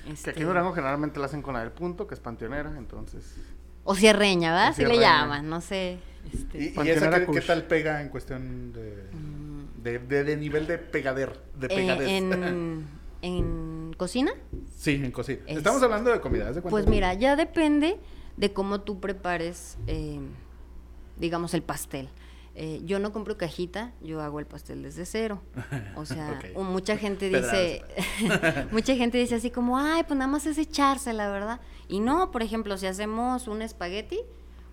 Que Este, aquí en Durango generalmente la hacen con la del punto, que es panteonera, entonces... o cierreña, ¿verdad? Así le llaman, no sé. este, ¿Y, y Panteonera esa qué, qué tal pega en cuestión de, de, de- de nivel de pegader? De eh, pegadez? en, en cocina, sí, en cocina. Es- Estamos hablando de comida, ¿haz de? Pues mira, ya depende de cómo tú prepares, eh, digamos, el pastel. Eh, yo no compro cajita, yo hago el pastel desde cero. O sea, mucha gente dice, mucha gente dice así como, ay, pues nada más es echársela, ¿verdad? Y no, por ejemplo, si hacemos un espagueti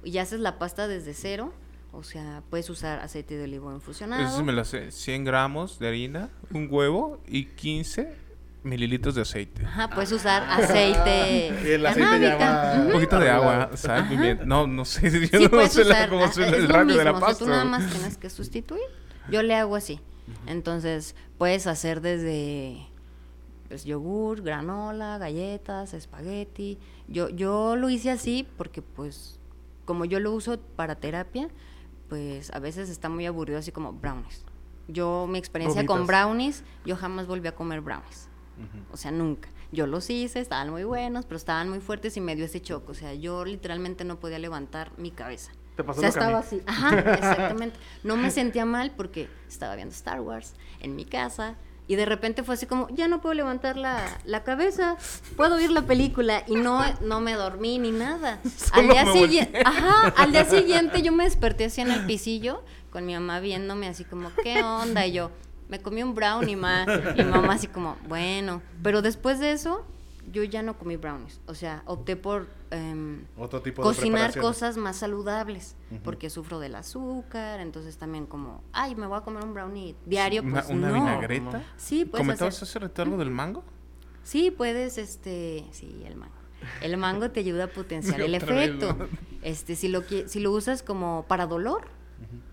y haces la pasta desde cero, o sea, puedes usar aceite de olivo infusionado. Eso sí me lo sé. 100 gramos de harina, un huevo y 15 mililitros de aceite. Ajá, puedes usar aceite. El aceite Ujú. Un poquito de agua, sal, pimienta. No, no sé. Yo Sí, no puedes sé usar, cómo ah, es el lo rango de la mismo, o sea, tú pasta. nada más tienes que sustituir. Yo le hago así. Entonces, puedes hacer desde pues, yogur, granola, galletas, espagueti. Yo, yo lo hice así porque, pues, como yo lo uso para terapia, pues a veces está muy aburrido así como brownies. Yo, mi experiencia con brownies, yo jamás volví a comer brownies. O sea, nunca. Yo los hice, estaban muy buenos, pero estaban muy fuertes y me dio ese choque. O sea, yo literalmente no podía levantar mi cabeza. Te pasó o sea, estaba así. Ajá, exactamente. No me sentía mal porque estaba viendo Star Wars en mi casa y de repente fue así como, ya no puedo levantar la, la cabeza, puedo oír la película y no, no me dormí ni nada. al día siguiente, ajá, al día siguiente yo me desperté así en el pisillo con mi mamá viéndome así como, ¿qué onda? Y yo, me comí un brownie, ma. Y mamá así como, bueno. Pero después de eso, yo ya no comí brownies. O sea, opté por em, Otro tipo de cocinar cosas más saludables. Porque sufro del azúcar. Entonces también como, ay, me voy a comer un brownie diario. Pues una no. vinagreta. Sí, puedes ¿Comentabas hacer. hace rato algo del mango? Sí, puedes, este, sí, el mango. El mango te ayuda a potenciar el vez, efecto. ¿no? Este, si lo si lo usas como para dolor,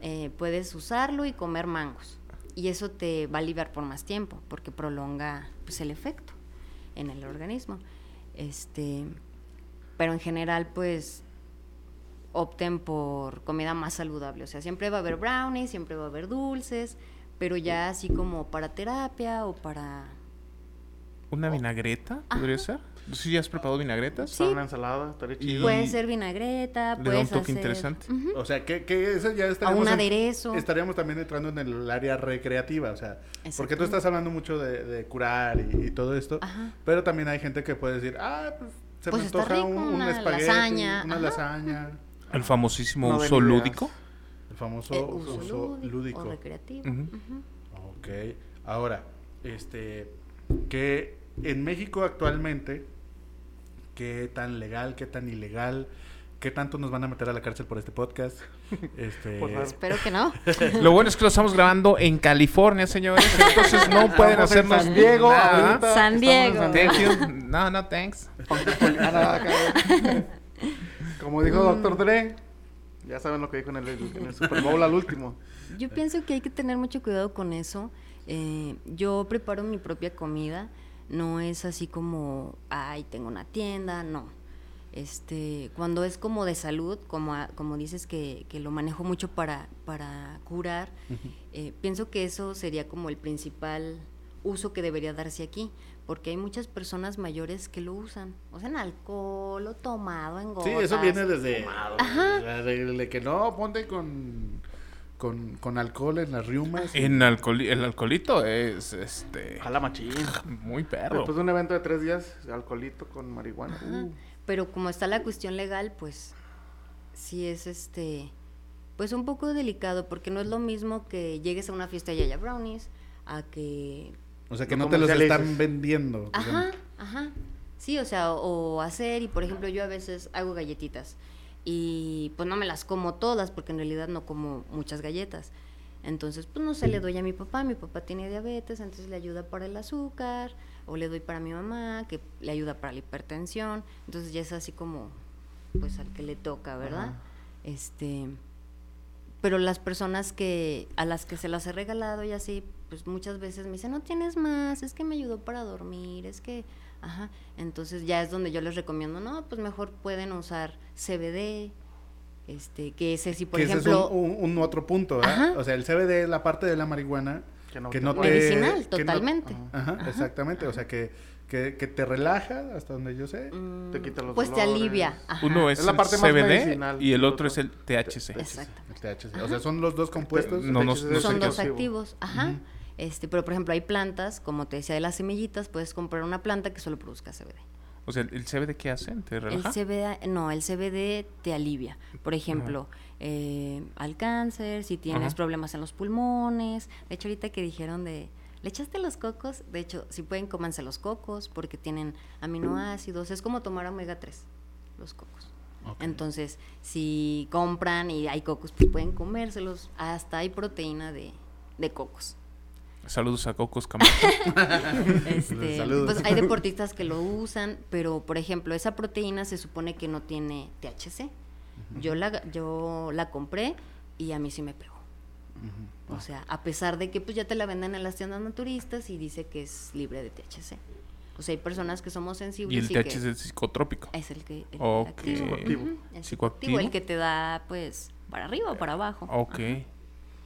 eh, puedes usarlo y comer mangos. Y eso te va a aliviar por más tiempo, porque prolonga pues, el efecto en el organismo. Este, pero en general, pues opten por comida más saludable. O sea, siempre va a haber brownies, siempre va a haber dulces, pero ya así como para terapia o para ¿Una vinagreta? ¿Podría ser? ¿Sí ya has preparado vinagretas? Para una ensalada, estaría Y- chido. Puede ser vinagreta, Le da puedes un toque hacer- interesante. O sea, que, que eso ya estaríamos... un en- aderezo. estaríamos también entrando en el área recreativa, o sea, porque tú estás hablando mucho de, de curar y, y todo esto, Ajá. pero también hay gente que puede decir, ah, pues se Pues me está antoja rico, un, un una espagueti, lasaña, una ajá. lasaña, El famosísimo No uso lúdico. el famoso Eh, uso, uso lúdico, lúdico. o recreativo. Ok, ahora, este, que en México actualmente, qué tan legal, qué tan ilegal, qué tanto nos van a meter a la cárcel por este podcast, este, Por favor. Espero que no. Lo bueno es que lo estamos grabando en California, señores. Entonces no pueden Estamos en hacernos San Diego, nada. ahorita San estamos en Diego. Thank you. No, no, thanks. Ah. Como dijo Mm. Dr. Dre, ya saben lo que dijo en el, en el Super Bowl al último. Yo pienso que hay que tener mucho cuidado con eso. Eh, yo preparo mi propia comida. No es así como, ay, tengo una tienda, no. Este, cuando es como de salud, como, a- como dices que, que lo manejo mucho para, para curar, eh, pienso que eso sería como el principal uso que debería darse aquí, porque hay muchas personas mayores que lo usan, o sea, en alcohol o tomado en gotas. Sí, eso viene desde, Ajá. de, de que no, ponte con, con, con alcohol en las riumas. En alcoholi- el alcoholito es este Jala machín. muy perro. Después de un evento de tres días, alcoholito con marihuana. Uh. Pero como está la cuestión legal, pues sí es este, pues un poco delicado, porque no es lo mismo que llegues a una fiesta y haya brownies, a que O sea, que no te los están vendiendo. Ajá, digamos. ajá. Sí, o sea, o, o hacer, y por ejemplo, yo a veces hago galletitas y pues no me las como todas porque en realidad no como muchas galletas. Entonces, pues no sé, le doy a mi papá, mi papá tiene diabetes, entonces le ayuda para el azúcar, o le doy para mi mamá, que le ayuda para la hipertensión. Entonces ya es así como, pues al que le toca, ¿verdad? Ajá. Este, pero las personas que a las que se las he regalado y así, pues muchas veces me dicen, no tienes más, es que me ayudó para dormir, es que, ajá, entonces ya es donde yo les recomiendo, no, pues mejor pueden usar CBD, este, que ese sí, por que ese ejemplo, es un, un- un otro punto, ¿verdad? Ajá. O sea, el CBD es la parte de la marihuana Que no- que no te... medicinal, que no- totalmente. Ajá, exactamente. O sea, que, que, que te relaja, hasta donde yo sé. Mm, Te quita los pues te alivia. ajá. Uno es, Es la el parte más CBD y el otro es el THC. Exacto. El THC. O sea, son los dos compuestos. No, no, Son dos activo. activos, ajá. Este, pero por ejemplo hay plantas, como te decía de las semillitas, puedes comprar una planta que solo produzca CBD. O sea, ¿el CBD qué hace? ¿Te El? CBD, no, el CBD te alivia. Por ejemplo, eh, al cáncer, si tienes problemas en los pulmones. De hecho, ahorita que dijeron de, ¿le echaste los cocos? De hecho, si pueden, cómanse los cocos porque tienen aminoácidos. Es como tomar omega 3, los cocos. Entonces, si compran y hay cocos, pues pueden comérselos. Hasta hay proteína de, de cocos. Saludos a Cocos Camacho. Este, Saludos. pues hay deportistas que lo usan, pero por ejemplo, esa proteína se supone que no tiene THC. Yo la yo la compré y a mí sí me pegó. O sea, a pesar de que pues ya te la venden en las tiendas naturistas y dice que es libre de THC. O sea, hay personas que somos sensibles y el y THC que es psicotrópico. es el que el activo. Psicoactivo. El Psicoactivo. psicoactivo, el que te da pues para arriba o para abajo. Ok.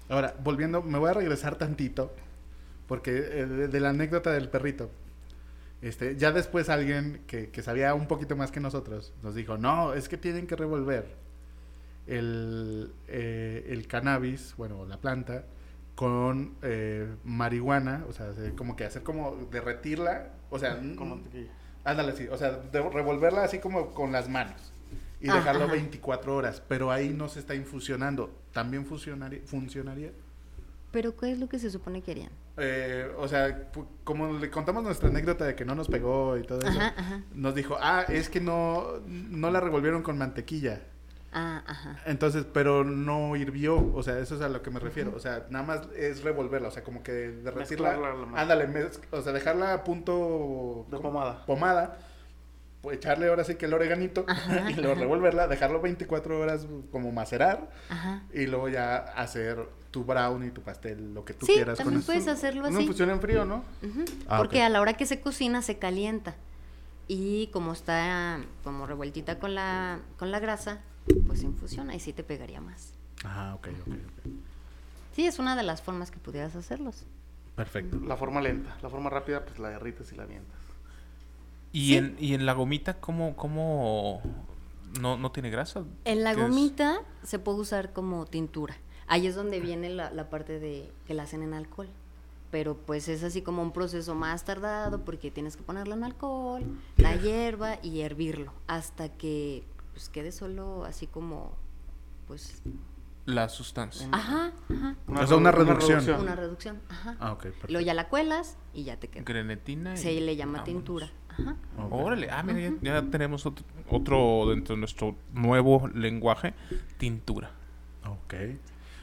Ahora, volviendo, me voy a regresar tantito, porque eh, de, de la anécdota del perrito. Este, ya después alguien que, que sabía un poquito más que nosotros nos dijo, no, es que tienen que revolver el, eh, el cannabis, bueno, la planta, con eh, marihuana, o sea, se- como que hacer como derretirla, o sea, mantequilla. ándale así, o sea, de- revolverla así como con las manos y Ajá, dejarlo ajá. 24 horas, pero ahí no se está infusionando. ¿También funcionaría? funcionaría? Pero ¿qué es lo que se supone que harían? Eh, o sea, como le contamos nuestra anécdota de que no nos pegó y todo eso, Ajá, ajá. nos dijo, ah, es que no, no la revolvieron con mantequilla. Ah, ajá. Entonces, pero no hirvió, o sea, eso es a lo que me refiero. O sea, nada más es revolverla, o sea, como que derretirla. Ándale, o sea, dejarla a punto De pomada. pomada, echarle ahora sí que el oreganito Ajá, y luego ajá. revolverla, dejarlo 24 horas como macerar Ajá. y luego ya hacer tu brownie, tu pastel, lo que tú Sí, quieras con también eso. puedes hacerlo Una así. infusión en frío, ¿no? Ah, Porque a la hora que se cocina se calienta. Y como está como revueltita con la, con la grasa, pues se infusiona y sí te pegaría más. Ah, ok, ok, ok. Sí, es una de las formas que pudieras hacerlos. Perfecto. La forma lenta. La forma rápida, pues la derrites y la avientas. ¿Y, Sí. en, y en la gomita cómo, cómo no, no tiene grasa? En la gomita se puede usar como tintura. Ahí es donde viene la, la parte de que la hacen en alcohol. Pero pues es así como un proceso más tardado porque tienes que ponerlo en alcohol, la hierba y hervirlo hasta que pues quede solo así como pues La sustancia. ajá, ajá, O sea, una reducción. una reducción, ajá. Ah, ok, perfecto. Luego ya la cuelas y ya te queda. Grenetina. y Se le llama vámonos. tintura. Ajá. Órale, ah, mira, ya, ya tenemos otro, otro dentro de nuestro nuevo lenguaje, tintura. Ok.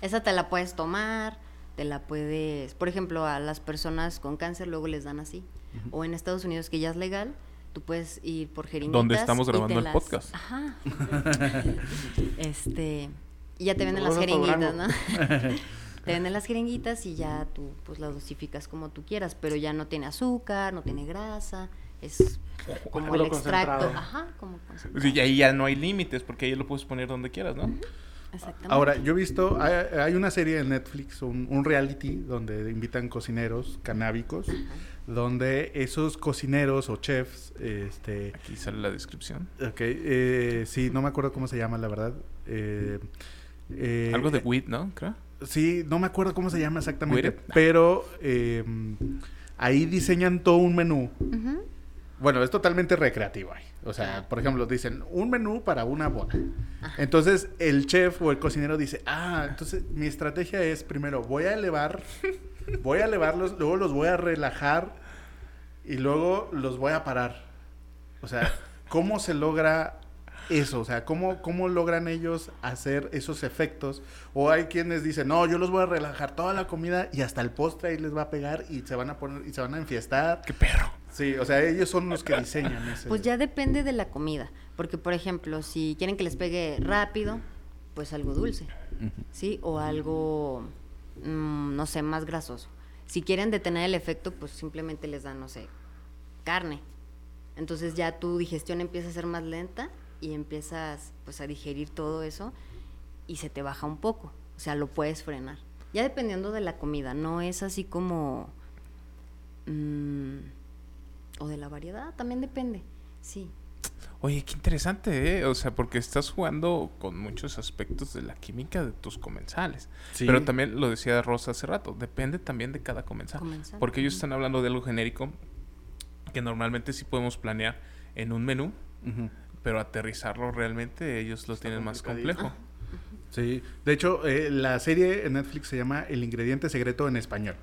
Esa te la puedes tomar, te la puedes, por ejemplo, a las personas con cáncer luego les dan así. O en Estados Unidos que ya es legal, tú puedes ir por jeringuitas. Donde estamos grabando el las- podcast. Ajá. este, y ya te venden las jeringuitas, ¿no? Te venden las jeringuitas y ya tú pues las dosificas como tú quieras, pero ya no tiene azúcar, no tiene grasa, es como el extracto, ajá, como concentrado. Y ahí ya no hay límites, porque ahí lo puedes poner donde quieras, ¿no? Exactamente. Ahora, yo he visto, hay, hay una serie en Netflix, un, un reality, donde invitan cocineros canábicos, donde esos cocineros o chefs, este, Aquí sale la descripción. ok, eh, sí, no me acuerdo cómo se llama, la verdad. eh, eh, Algo de weed, ¿no? Creo. Sí, no me acuerdo cómo se llama exactamente, pero eh, ahí diseñan todo un menú Ujú. Bueno, es totalmente recreativo ahí. O sea, por ejemplo, dicen un menú para una boda. Entonces, el chef o el cocinero dice, ah, entonces mi estrategia es primero voy a elevar, voy a elevarlos, luego los voy a relajar y luego los voy a parar. O sea, ¿cómo se logra eso? O sea, ¿cómo, ¿cómo logran ellos hacer esos efectos? O hay quienes dicen, no, yo los voy a relajar toda la comida y hasta el postre ahí les va a pegar y se van a poner y se van a enfiestar. ¡Qué perro! Sí, o sea, ellos son los que diseñan ese. Pues ya depende de la comida. Porque, por ejemplo, si quieren que les pegue rápido, pues algo dulce. ¿Sí? O algo, mm, no sé, más grasoso. Si quieren detener el efecto, pues simplemente les dan, no sé, carne. Entonces ya tu digestión empieza a ser más lenta y empiezas pues a digerir todo eso y se te baja un poco. O sea, lo puedes frenar. Ya dependiendo de la comida, no es así como... mm, o de la variedad, también depende. Sí. Oye, qué interesante, ¿eh? O sea, porque estás jugando con muchos aspectos de la química de tus comensales. Sí. Pero también lo decía Rosa hace rato, depende también de cada comensal. Comensal, Porque ellos están hablando de algo genérico que normalmente sí podemos planear en un menú, pero aterrizarlo realmente ellos lo tienen más complejo. Sí, de hecho, eh, la serie en Netflix se llama El ingrediente secreto en español.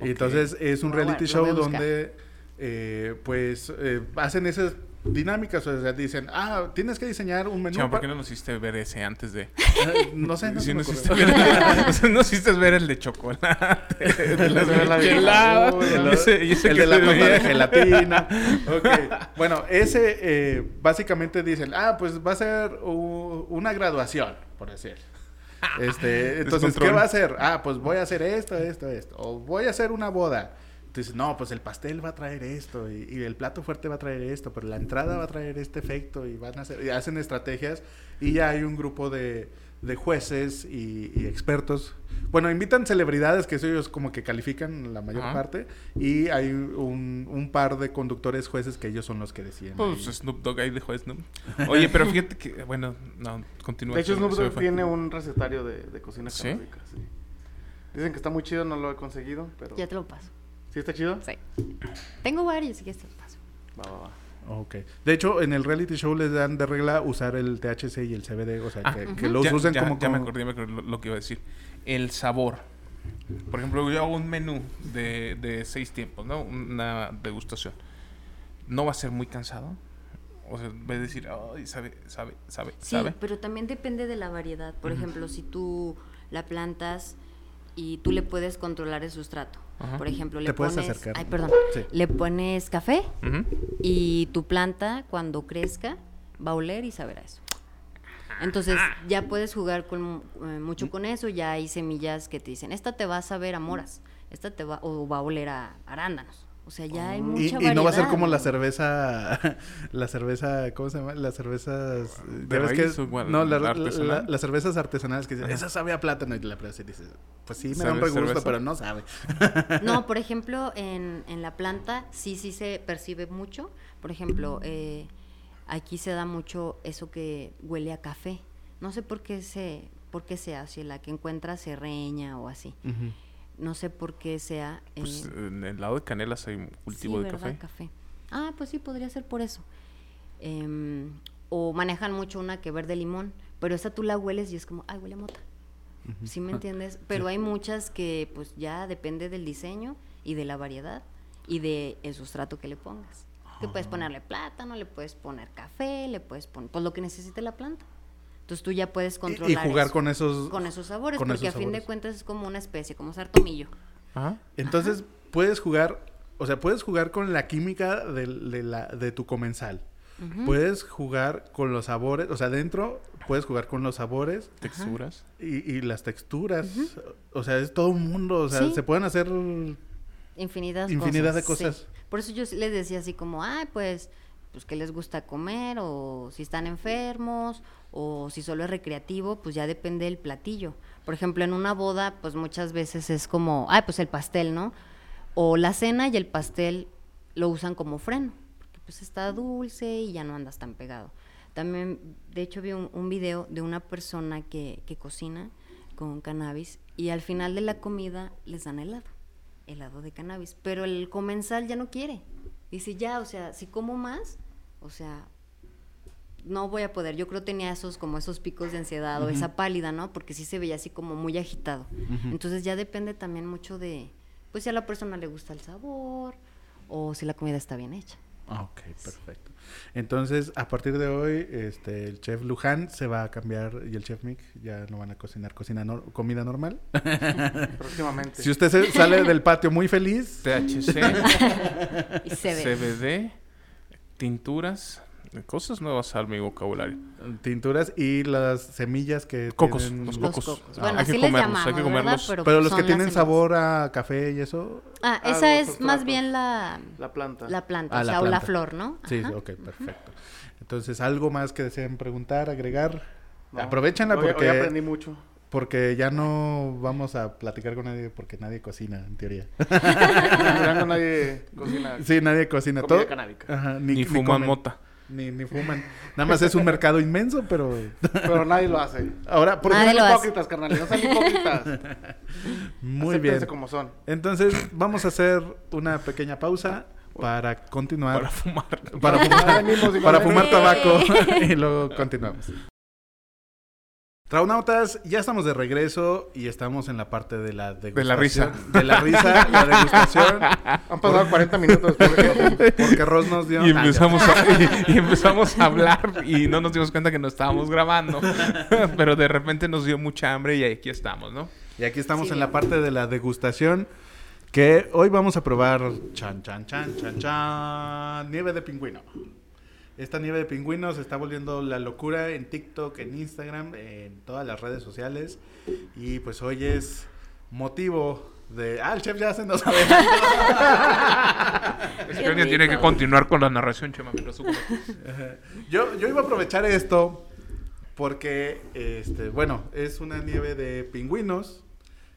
Ok. Y entonces es un Lo voy a- reality show donde, eh, pues, eh, hacen esas dinámicas. O sea, dicen, ah, tienes que diseñar un menú. Chema, ¿por qué no nos hiciste ver ese antes de...? No sé, no me nos hiciste ver, o sea, nos hiciste ver el de chocolate, de las El, ese- ese el de la de gelatina. Bueno, ese eh, básicamente dicen, ah, pues va a ser u- una graduación, por decir. Este, entonces, ¿qué va a hacer? Ah, pues voy a hacer esto, esto, esto. O voy a hacer una boda. Entonces, no, pues el pastel va a traer esto y, y el plato fuerte va a traer esto, pero la entrada va a traer este efecto y van a hacer, y hacen estrategias y ya hay un grupo de, de jueces y, y expertos. Bueno, invitan celebridades que ellos como que califican la mayor Ajá. parte y hay un, un par de conductores jueces que ellos son los que deciden. Pues Snoop Dogg ahí dejó Snoop. Oye, pero fíjate que, bueno, no, continúa. De hecho, Snoop Dogg tiene un recetario de, de cocina ¿Sí? canábica, sí. Dicen que está muy chido, no lo he conseguido, pero... Ya te lo paso. ¿Sí está chido? Sí. Tengo varios, y ya te lo paso. Va, va, va. Ok. De hecho, en el reality show les dan de regla usar el THC y el CBD, o sea, Ah, que, que los ya, usen ya- como... ya me acordé, ya me acordé lo, lo que iba a decir. El sabor. Por ejemplo, yo hago un menú de, de seis tiempos, ¿no? Una degustación. ¿No va a ser muy cansado? O sea, voy a decir, ay, sabe, sabe, sabe, Sí, sabe. pero también depende de la variedad. Por ejemplo, si tú la plantas y tú le puedes controlar el sustrato. Ajá. Por ejemplo, le Te puedes pones, acercar. ay, perdón, Sí. le pones café y tu planta cuando crezca va a oler y saber a eso. Entonces ya puedes jugar con, eh, mucho con eso, ya hay semillas que te dicen, esta te va a saber a moras, esta te va o va a oler a arándanos. O sea, ya hay Y, mucha y variedad. no va a ser como la cerveza, la cerveza, ¿cómo se llama? Las cervezas... ¿De ya ves que- raíz o cuál? no, la- la- ¿Artesanal? la- las cervezas artesanales que dicen, esa sabe a plátano y la pruebas y dices, pues sí, me da ¿Sabe un regusto, pero no sabe. No, por ejemplo, en, en la planta sí, sí se percibe mucho. Por ejemplo, eh, aquí se da mucho eso que huele a café. No sé por qué se, por qué sea, si la que encuentra se reña o así. Ujú. No sé por qué sea. eh, Pues en el lado de Canelas hay un cultivo sí, de ¿verdad? café. Ah, pues sí, podría ser por eso. Em, o manejan mucho una que verde limón, pero esa tú la hueles y es como, ay, huele a mota. ¿Sí me entiendes? Pero hay muchas que pues ya depende del diseño y de la variedad y de el sustrato que le pongas. Que Ah. puedes ponerle plátano, le puedes poner café, le puedes poner pues lo que necesite la planta. Entonces tú ya puedes controlar y jugar eso, con esos... con esos sabores, con porque esos a fin de cuentas es como una especie, como ser tomillo. Ajá. Entonces, puedes jugar, o sea, puedes jugar con la química de, la, de tu comensal. Puedes jugar con los sabores, o sea, dentro puedes jugar con los sabores Texturas. y, y las texturas. O sea, es todo un mundo, o sea, Sí. se pueden hacer... Infinidad, Infinidad de sí. cosas. Por eso yo sí les decía así como, ay, pues, pues que les gusta comer, o si están enfermos, o si solo es recreativo, pues ya depende del platillo. Por ejemplo, en una boda, pues muchas veces es como, ay, pues el pastel, ¿no? O la cena y el pastel lo usan como freno, porque pues está dulce y ya no andas tan pegado. También, de hecho, vi un, un video de una persona que, que cocina con cannabis y al final de la comida les dan helado helado de cannabis, pero el comensal ya no quiere. Dice, ya, o sea, si como más, o sea, no voy a poder. Yo creo tenía esos como esos picos de ansiedad o esa pálida, ¿no? Porque sí se veía así como muy agitado. Entonces ya depende también mucho de, pues si a la persona le gusta el sabor o si la comida está bien hecha. Ah, ok, perfecto. Entonces, a partir de hoy, este, el chef Luján se va a cambiar y el chef Mick ya no van a cocinar cocina nor- comida normal. Próximamente. Si usted se sale del patio muy feliz, THC, Y. CBD, tinturas, cosas nuevas al mi vocabulario. tinturas y las semillas que Cocos, tienen- los Los cocos. Ah, Bueno, hay que comerlos, llamamos, hay que ¿verdad? comerlos. Pero, Pero los que tienen semillas. sabor a café y eso. Ah, Ah, esa es más bien la, La planta. la planta, Ah, o la sea, o la planta. flor, ¿no? Sí, ok, perfecto. Entonces, ¿algo más que deseen preguntar, agregar? No. Aprovechenla Hoy- porque, Hoy aprendí mucho. Porque ya no vamos a platicar con nadie porque nadie cocina, en teoría. En nadie cocina. sí, nadie cocina. Comida Todo, canábica. Ajá, Ni, fuman comen, mota. Ni, ni fuman. Nada más es un mercado inmenso, pero... Pero nadie lo hace. Ahora, por Nadie No lo sean hace. hipócritas, carnales. No sean hipócritas. Muy bien. Como son. Entonces, vamos a hacer una pequeña pausa para continuar. Para fumar. Para fumar, para fumar tabaco y luego continuamos. Traunautas, ya estamos de regreso y estamos en la parte de la degustación. la risa. De la risa, la degustación. Han pasado 40 minutos. Porque... Porque Ross nos dio... Y empezamos, a, y, y empezamos a hablar y no nos dimos cuenta que no estábamos grabando. Pero de repente nos dio mucha hambre y aquí estamos, ¿no? Y aquí estamos Sí, en la parte de la degustación. Que hoy vamos a probar chan, chan, chan, chan, chan, nieve de pingüino. Esta nieve de pingüino se está volviendo la locura en TikTok, en Instagram, en todas las redes sociales. Y pues hoy es motivo de... Ah, el chef ya se nos sabe. Es que alguien tiene que continuar con la narración, Chema. yo, yo iba a aprovechar esto porque, este, bueno, es una nieve de pingüinos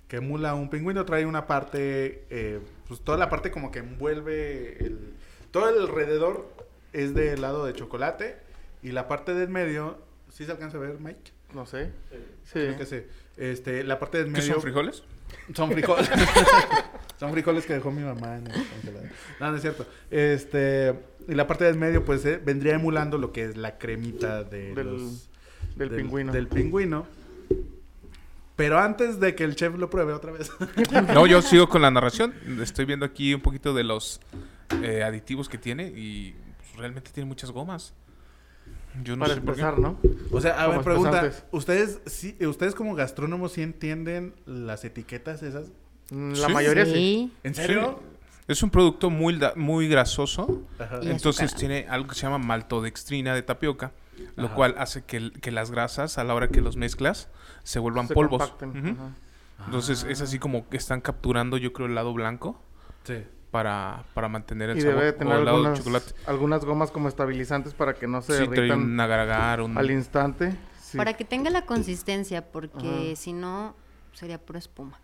que emula un pingüino, trae una parte, eh, pues toda la parte como que envuelve el, todo el alrededor es de helado de chocolate y la parte del medio, ¿sí se alcanza a ver, Mike? No sé. Sí. Creo que sí. Este, la parte del ¿Qué medio son frijoles? son frijoles. son frijoles que dejó mi mamá en el congelador. No, no es cierto. Este, y la parte del medio, pues, eh, vendría emulando lo que es la cremita de Del- los- Del, pingüino. Del pingüino. Pero antes de que el chef lo pruebe otra vez. No, yo sigo con la narración. Estoy viendo aquí un poquito de los eh, aditivos que tiene y realmente tiene muchas gomas. Yo no Para sé por qué. empezar, ¿no? o sea, a ver, pregunta. ¿Ustedes, sí, ¿Ustedes como gastrónomos sí entienden las etiquetas esas? Mm, La Sí. mayoría sí. Sí. ¿En serio? Es un producto muy, muy grasoso. Ajá. Entonces tiene algo que se llama maltodextrina de tapioca, lo Ajá. cual hace que, que las grasas, a la hora que los mezclas, se vuelvan Se polvos. Entonces es así como que están capturando, yo creo, el lado blanco Sí. Para, para mantener el Y sabor debe o tener lado algunas, chocolate. algunas gomas como estabilizantes para que no se Sí, derritan un agar-agar, un... al instante. Sí. Para que tenga la consistencia, porque Ajá. si no, sería pura espuma.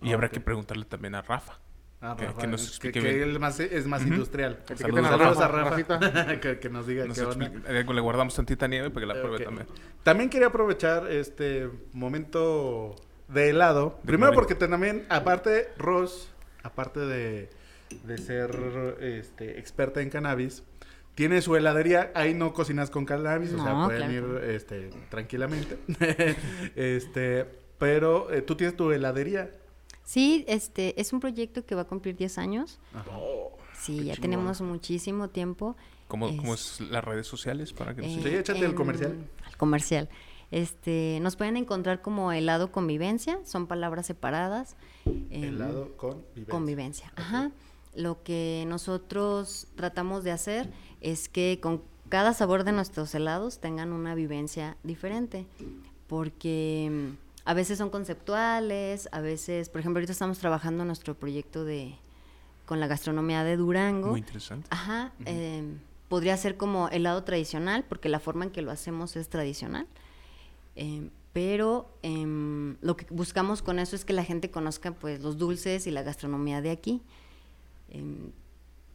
Y habrá Ok. que preguntarle también a Rafa. Ah, Que- Rafa, que nos que, explique que bien. él más, es más Ujú. industrial. Etiqueten Saludos, a saludos a Rafa, Rafa. Que, que nos diga Nos qué onda. eh, le guardamos tantita nieve para que la pruebe también. También quería aprovechar este momento de helado. De Primero Marín. porque también, aparte, Ross, aparte de, de ser este, experta en cannabis, tiene su heladería. Ahí no cocinas con cannabis, o sea, pueden claro ir este, tranquilamente. este, pero eh, tú tienes tu heladería. Sí, este es un proyecto que va a cumplir 10 años. Sí, ya chingón. tenemos muchísimo tiempo. ¿Cómo, cómo Es- las redes sociales para que nos eh, Sí, échate el comercial. el comercial. Este, nos pueden encontrar como helado convivencia, son palabras separadas. em, Helado con vivencia. Convivencia, ajá. Lo que nosotros tratamos de hacer es que con cada sabor de nuestros helados tengan una vivencia diferente, porque mm, a veces son conceptuales, a veces, por ejemplo, ahorita estamos trabajando en nuestro proyecto de con la gastronomía de Durango. Muy interesante. Ajá, em, podría ser como helado tradicional, porque la forma en que lo hacemos es tradicional. Em, pero em, lo que buscamos con eso es que la gente conozca pues los dulces y la gastronomía de aquí. Em,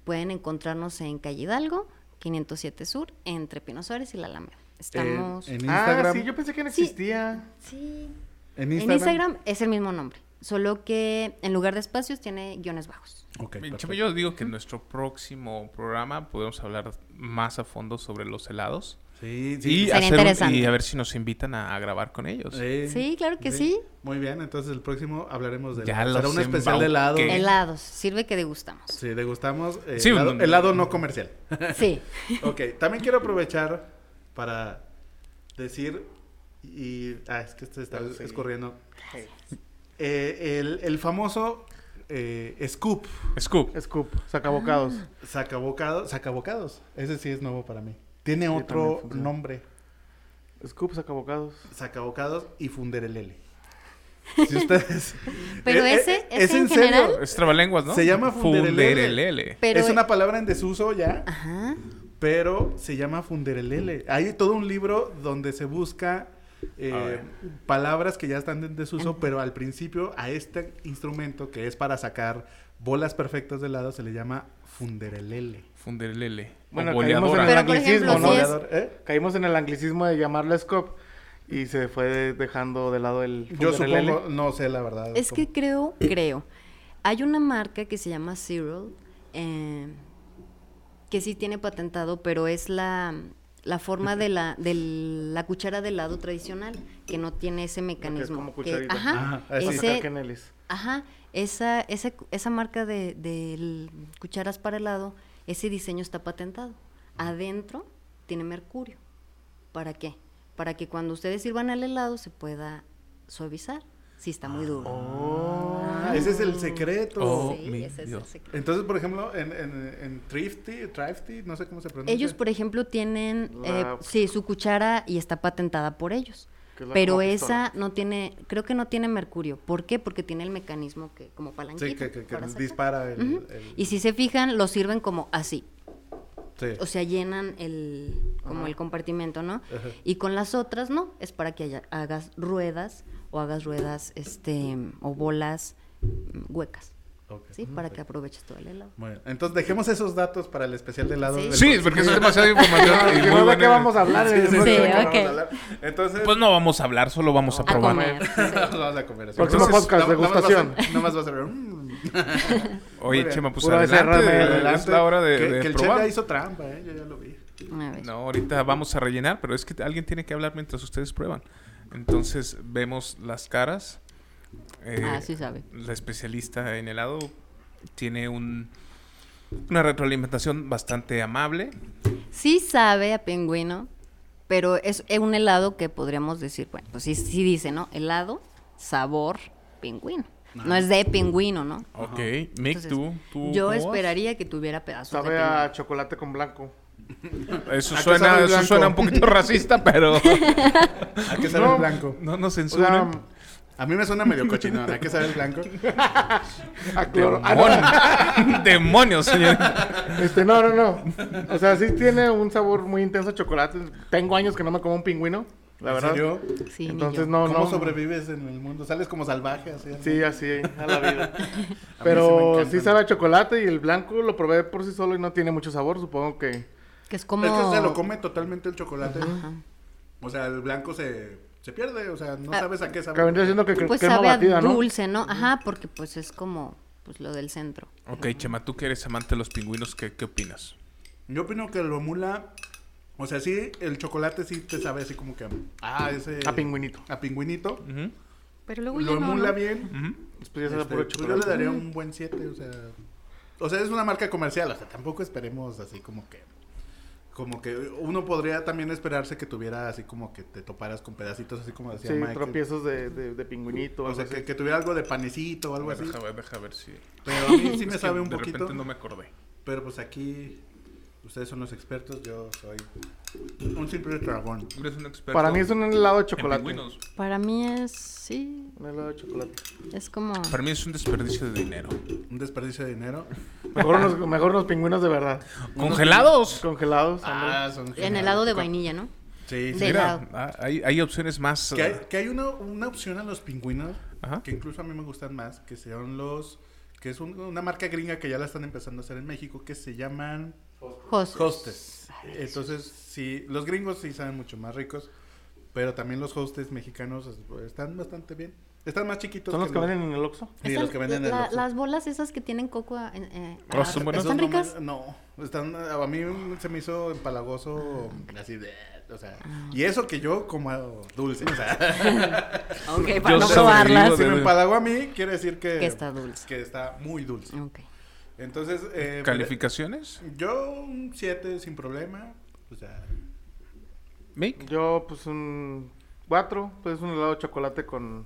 pueden encontrarnos en Calle Hidalgo, 507 Sur, entre Pino Suárez y La Alameda. Estamos... en Ah, Instagram. sí, yo pensé que no existía. Sí. En En Instagram. Instagram es el mismo nombre. solo que en lugar de espacios tiene guiones bajos. Ok, Bien, perfecto. Chema, yo digo que en nuestro próximo programa podemos hablar más a fondo sobre los helados. Sí, Y, sí. Sería hacer y a ver si nos invitan a, a grabar con ellos. Sí, Sí, claro que sí. Muy bien, entonces el próximo hablaremos de Ya helado. Será un especial de helado. embauqué. Helados, sirve que degustamos. Sí, degustamos eh, Sí, helado, un- helado no comercial. Sí. ok, también quiero aprovechar para decir y ah, es que este está Ah, sí. escurriendo. Eh, el, el famoso eh, scoop Scoop. Scoop, sacabocados. sacabocados, sacabocados. Ese sí es nuevo para mí. Tiene Sí, otro nombre, Scoop, sacabocados. sacabocados y funderelele. Si ustedes Pero Eh, eh, ese, ¿es en en serio? general. Es trabalenguas, ¿no? Se llama funderelele. Funderelele. Pero es una palabra en desuso ya. Ajá. pero se llama Funderelele. Hay todo un libro donde se busca eh, palabras que ya están en desuso, pero al principio a este instrumento que es para sacar bolas perfectas de helado se le llama Funderelele. Funderelele. Bueno, o caímos en el Pero, anglicismo, ejemplo, ¿no? si es- ¿eh? Caímos en el anglicismo de llamarle scoop y se fue dejando de lado el Yo supongo, no sé la verdad. Es cómo- que creo, creo. Hay una marca que se llama Cyril, eh, que sí tiene patentado, pero es la, la forma de la, de la cuchara de helado tradicional, que no tiene ese mecanismo. como que- cucharita. ajá, Ajá, ah, ese- ajá, esa, ese- esa marca de, de cucharas para helado, ese diseño está patentado. Adentro tiene mercurio. ¿Para qué? Para que cuando ustedes sirvan el helado se pueda suavizar, si está muy duro. Ah, ese es el secreto. Oh, Sí, mi ese es el Dios. secreto. Entonces, por ejemplo, en, en, en Thrifty, Thrifty, no sé cómo se pronuncia. Ellos, por ejemplo, tienen, eh, sí, su cuchara y está patentada por ellos. Es Pero esa no tiene, creo que no tiene mercurio. ¿Por qué? Porque tiene el mecanismo que como palanquita. Sí, que, que- que dispara el... Y si se fijan, lo sirven como así. sí. O sea, llenan el, como Ajá. el compartimento, ¿no? Ajá. Y con las otras, no. Es para que haya- hagas ruedas o hagas ruedas, este, o bolas mm, huecas. Ok. ¿Sí? Para que aproveches todo el helado. Bueno, entonces dejemos esos datos para el especial de helado. Sí. del Sí, porque es demasiada información. y Que muy no de qué vamos a hablar. Sí, sí, próximo Sí, vamos a ok. hablar. Entonces, Pues no vamos a hablar, solo vamos a A probar. comer. sí. vamos a comer. así. Próximo Entonces, podcast, degustación. Nada más va a ser... mm. Oye. Chema, pues adelante. SRM. Es la hora de, que, de que el chef probar. ya hizo trampa, ¿eh? Yo ya lo vi. Ver. No, ahorita vamos a rellenar, pero es que alguien tiene que hablar mientras ustedes prueban. Entonces vemos las caras. Eh, Ah, sí sabe. La especialista en helado tiene un, una retroalimentación bastante amable. Sí sabe a pingüino, pero es eh, un helado que podríamos decir, bueno, pues sí, sí dice, ¿no? Helado, sabor, pingüino. No es de pingüino, ¿no? Ok, Mick, tú, tú. Yo ¿cómo vas? esperaría que tuviera pedazos Sabe de a pingüino. chocolate con blanco. Eso ¿A suena, sabe eso suena un poquito racista, pero ¿A qué sabe No. el blanco? no nos O sea, censuren. A mí me suena medio cochinón. ¿A qué sabe el blanco? a cloro. Ah, no. Demonios, señor. Este, no, no, no. O sea, sí tiene un sabor muy intenso a chocolate. Tengo años que no me como un pingüino, la ¿En verdad. serio? Sí, Entonces yo. no, ¿Cómo no. sobrevives en el mundo? ¿Sales como salvaje así? Sí, así a la vida. A sí Pero encantan. sí sabe a chocolate y el blanco lo probé por sí solo y no tiene mucho sabor, supongo que. Que es como... Es que se lo come totalmente el chocolate. O sea, el blanco se, se pierde. O sea, no Ah, sabes a qué sabe. Que vendría siendo que Pues crema sabe a batida, dulce, ¿no? Ajá, porque pues es como pues lo del centro. Ok, Chema, tú que eres amante de los pingüinos, ¿qué, qué opinas? Yo opino que lo mula... O sea, sí, el chocolate sí te sabe así como que... Ah, ese... A pingüinito. A pingüinito. Pero luego Lo ya no, emula ¿no? bien. ujú. Después ya sabe a Este, puro pues yo le daría un buen 7, o sea... O sea, es una marca comercial, o sea, tampoco esperemos así como que... Como que uno podría también esperarse que tuviera así como que te toparas con pedacitos así como decía Sí, Mike. tropiezos de, de, de pingüinito. O sea, que, que tuviera algo de panecito o algo ver, así. Deja ver, deja ver si... Pero a mí sí me Es sabe un de poquito. repente no me acordé. Pero pues aquí ustedes son los expertos, yo soy un simple dragón. Eres un experto Para mí es un helado de chocolate. pingüinos. Para mí es, sí, Un helado de chocolate. es como... Para mí es un desperdicio de dinero. Un desperdicio de dinero. Mejor unos, mejor unos pingüinos de verdad. ¿Congelados? Congelados. ándale. Ah, son En helado de vainilla, ¿no? Sí, sí. De- Mira, ah, hay, hay opciones más... Que hay, ah, que hay una, una opción a los pingüinos Ajá. que incluso a mí me gustan más, que son los que es un- una marca gringa que ya la están empezando a hacer en México que se llaman Hostess. Entonces, sí, los gringos sí saben mucho más ricos. Pero también los hostes mexicanos es- están bastante bien. Están más chiquitos. ¿Son los que los- venden en el Oxxo? Sí, Están- los que venden en el Oxxo. Las bolas esas que tienen coco. eh, eh, Oh, ah, son buenas. ¿Están ricas? No, están, a mí se me hizo empalagoso así de, o sea, Ah. y eso que yo como dulce, o sea, Ok, para Yo no probarlas. si me empalagó a mí, quiere decir que, Que está dulce. que está muy dulce. Ok. Entonces, eh, ¿Calificaciones? yo un 7 sin problema, o sea, ¿Mick? Yo, pues un 4, pues un helado de chocolate con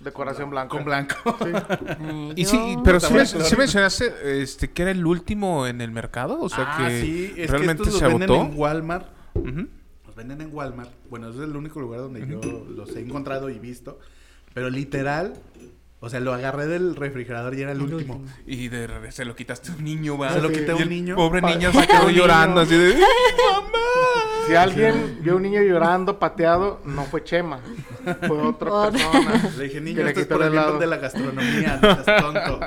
decoración blanca. con blanco. Eh, Y yo- sí, pero sí, sí mencionaste este, que era el último en el mercado, o sea ah, que sí, es realmente que estos se los venden agotó. en Walmart. Ujú. Los venden en Walmart. Bueno, ese es el único lugar donde yo los he encontrado y visto. Pero literal, o sea, lo agarré del refrigerador y era el, El último. último. Y de re- se lo quitaste a un niño, va. Se lo quité a Y un el niño. Pobre niño se quedó llorando así de ¡Mamá! Si alguien vio un niño llorando, pateado, no fue Chema. Fue otra persona. Le dije, niño, esto es por el helado. de la gastronomía, no seas tonto.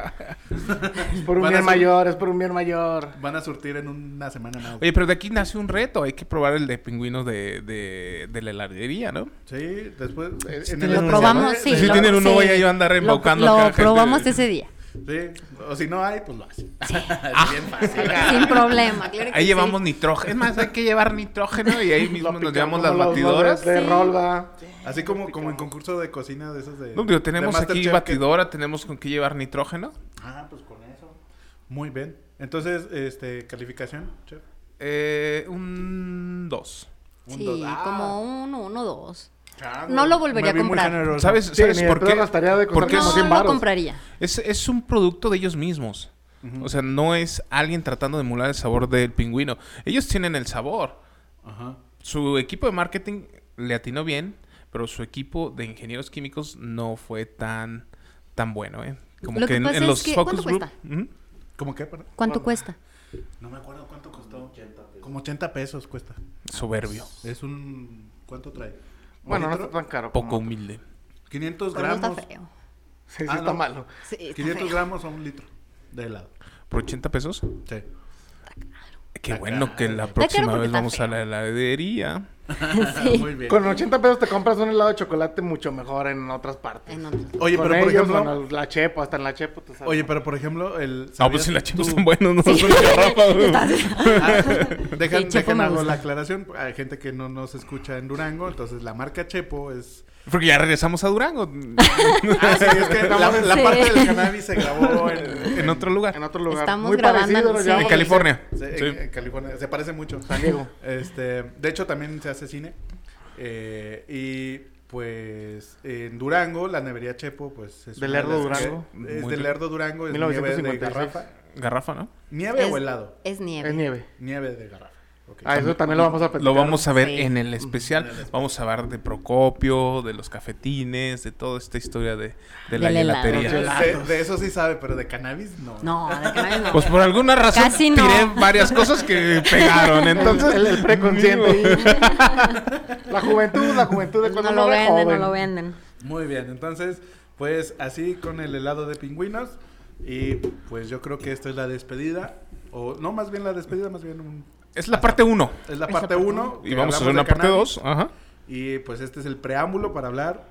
Es por un Van bien mayor, es por un bien mayor. Van a surtir en una semana más. Oye, pero de aquí nace un reto. Hay que probar el de pingüinos de, de, de la heladería, ¿no? Sí, después. en Lo el especial probamos, sí. Si la- tienen uno, sí. voy a yo a andar Lo- embaucando Lo, gente. probamos ese día. Sí, o si no hay, pues lo hace. Ah. Sin problema, Ahí llevamos nitrógeno. Es más, hay que llevar nitrógeno y ahí mismo nos llevamos las batidoras. Sí. Así como, como en concurso de cocina de esos de. No, tenemos aquí batidora, tenemos con qué llevar nitrógeno. Ah, pues con eso. Muy bien. Entonces, este, calificación. Eh, un 2. Sí, ah. dos. Como un 1, 2. No lo volvería a comprar. ¿Sabes, ¿sabes por qué? Porque no, lo compraría. Es, es, un producto de ellos mismos. O sea, no es alguien tratando de emular el sabor del pingüino. Ellos tienen el sabor. Su equipo de marketing le atinó bien, pero su equipo de ingenieros químicos no fue tan, tan bueno, ¿eh? Como lo que, en, los focus group... ¿Cómo qué? ¿Cuánto cuesta? No me acuerdo cuánto costó. 80 pesos. Como 80 pesos cuesta. Soberbio. Es un... ¿Cuánto trae? ¿Un Bueno, no está tan caro. Poco humilde. 500 Pero no está gramos. feo. Sí, sí Ah, está no. malo. Sí, está 500 feo. gramos o un litro de helado. ¿Por 80 pesos? Sí. Qué bueno que la próxima vez vamos a la heladería. Sí. Muy bien. Con 80 pesos te compras un helado de chocolate mucho mejor en otras partes. En otros- Oye, Con pero por ellos, ejemplo... la chepo, hasta en la chepo te sale. Oye, pero por ejemplo, el... No, pues ¿sabías si la tú- están buenos, no son garrafa, dejan Chepo dejan hago la aclaración. Hay gente que no nos escucha en Durango, entonces la marca Chepo es... Porque ya regresamos a Durango. Ah, sí, es que la, la Sí. parte del cannabis se grabó en, en otro lugar. en otro lugar. Estamos Muy grabando parecido, en- California. Sí, Sí. En, en California. Se parece mucho. San Diego. Este, de hecho, también se hace cine. Eh, y pues en Durango, la nevería Chepo, pues es. ¿De Lerdo las que- Durango? Es de. Lerdo Durango, es nieve de 1956. garrafa. Garrafa, ¿no? ¿Nieve Es- o helado? Es nieve. Es nieve. Nieve de garrafa. Ah, eso también lo vamos a platicar. Lo vamos a ver Sí. en el especial. Vamos a hablar de Procopio, de los cafetines, de toda esta historia de, de la helatería. De, de eso sí sabe, pero de cannabis no. No, de cannabis no. Pues por alguna razón Casi no. tiré varias cosas que pegaron. Entonces, el, el preconsciente. la juventud, la juventud de no cuando lo uno era venden, no joven. lo venden. Muy bien, entonces, pues así con el helado de pingüinos. Y pues yo creo que esta es la despedida. O no, más bien la despedida, más bien un- es la parte 1. es la parte 1. Y vamos a hacer una parte 2. Ajá. Y pues este es el preámbulo para hablar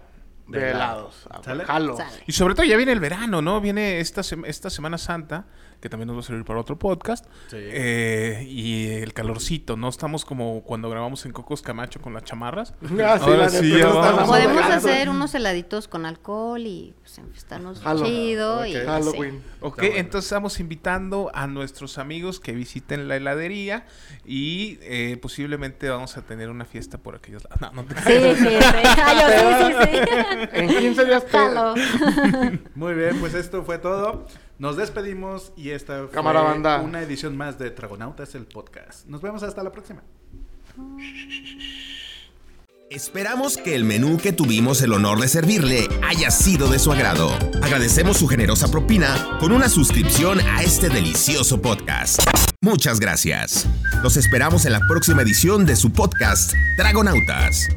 De helados. ¿Sale? Jalo. Sale. Y sobre todo ya viene el verano, ¿no? Viene esta, esta Semana Santa, que también nos va a servir para otro podcast. Sí. Eh, y el calorcito, ¿no? Estamos como cuando grabamos en Cocos Camacho con las chamarras. Ah, sí, Ahora sí, ya vamos. Podemos hacer unos heladitos con alcohol y pues enfiestarnos Jalo. chido y Ok. así. Halloween. Ok, bueno. entonces estamos invitando a nuestros amigos que visiten la heladería y eh, posiblemente vamos a tener una fiesta por aquellos lados. No, no te Sí, sí, sí. Ay, yo sí, sí, sí. En 15 días. Muy bien, pues esto fue todo. Nos despedimos y esta fue Cámara, banda. una edición más de Tragonautas, el podcast. Nos vemos hasta la próxima. Esperamos que el menú que tuvimos el honor de servirle haya sido de su agrado. Agradecemos su generosa propina con una suscripción a este delicioso podcast. Muchas gracias. Los esperamos en la próxima edición de su podcast, Dragonautas.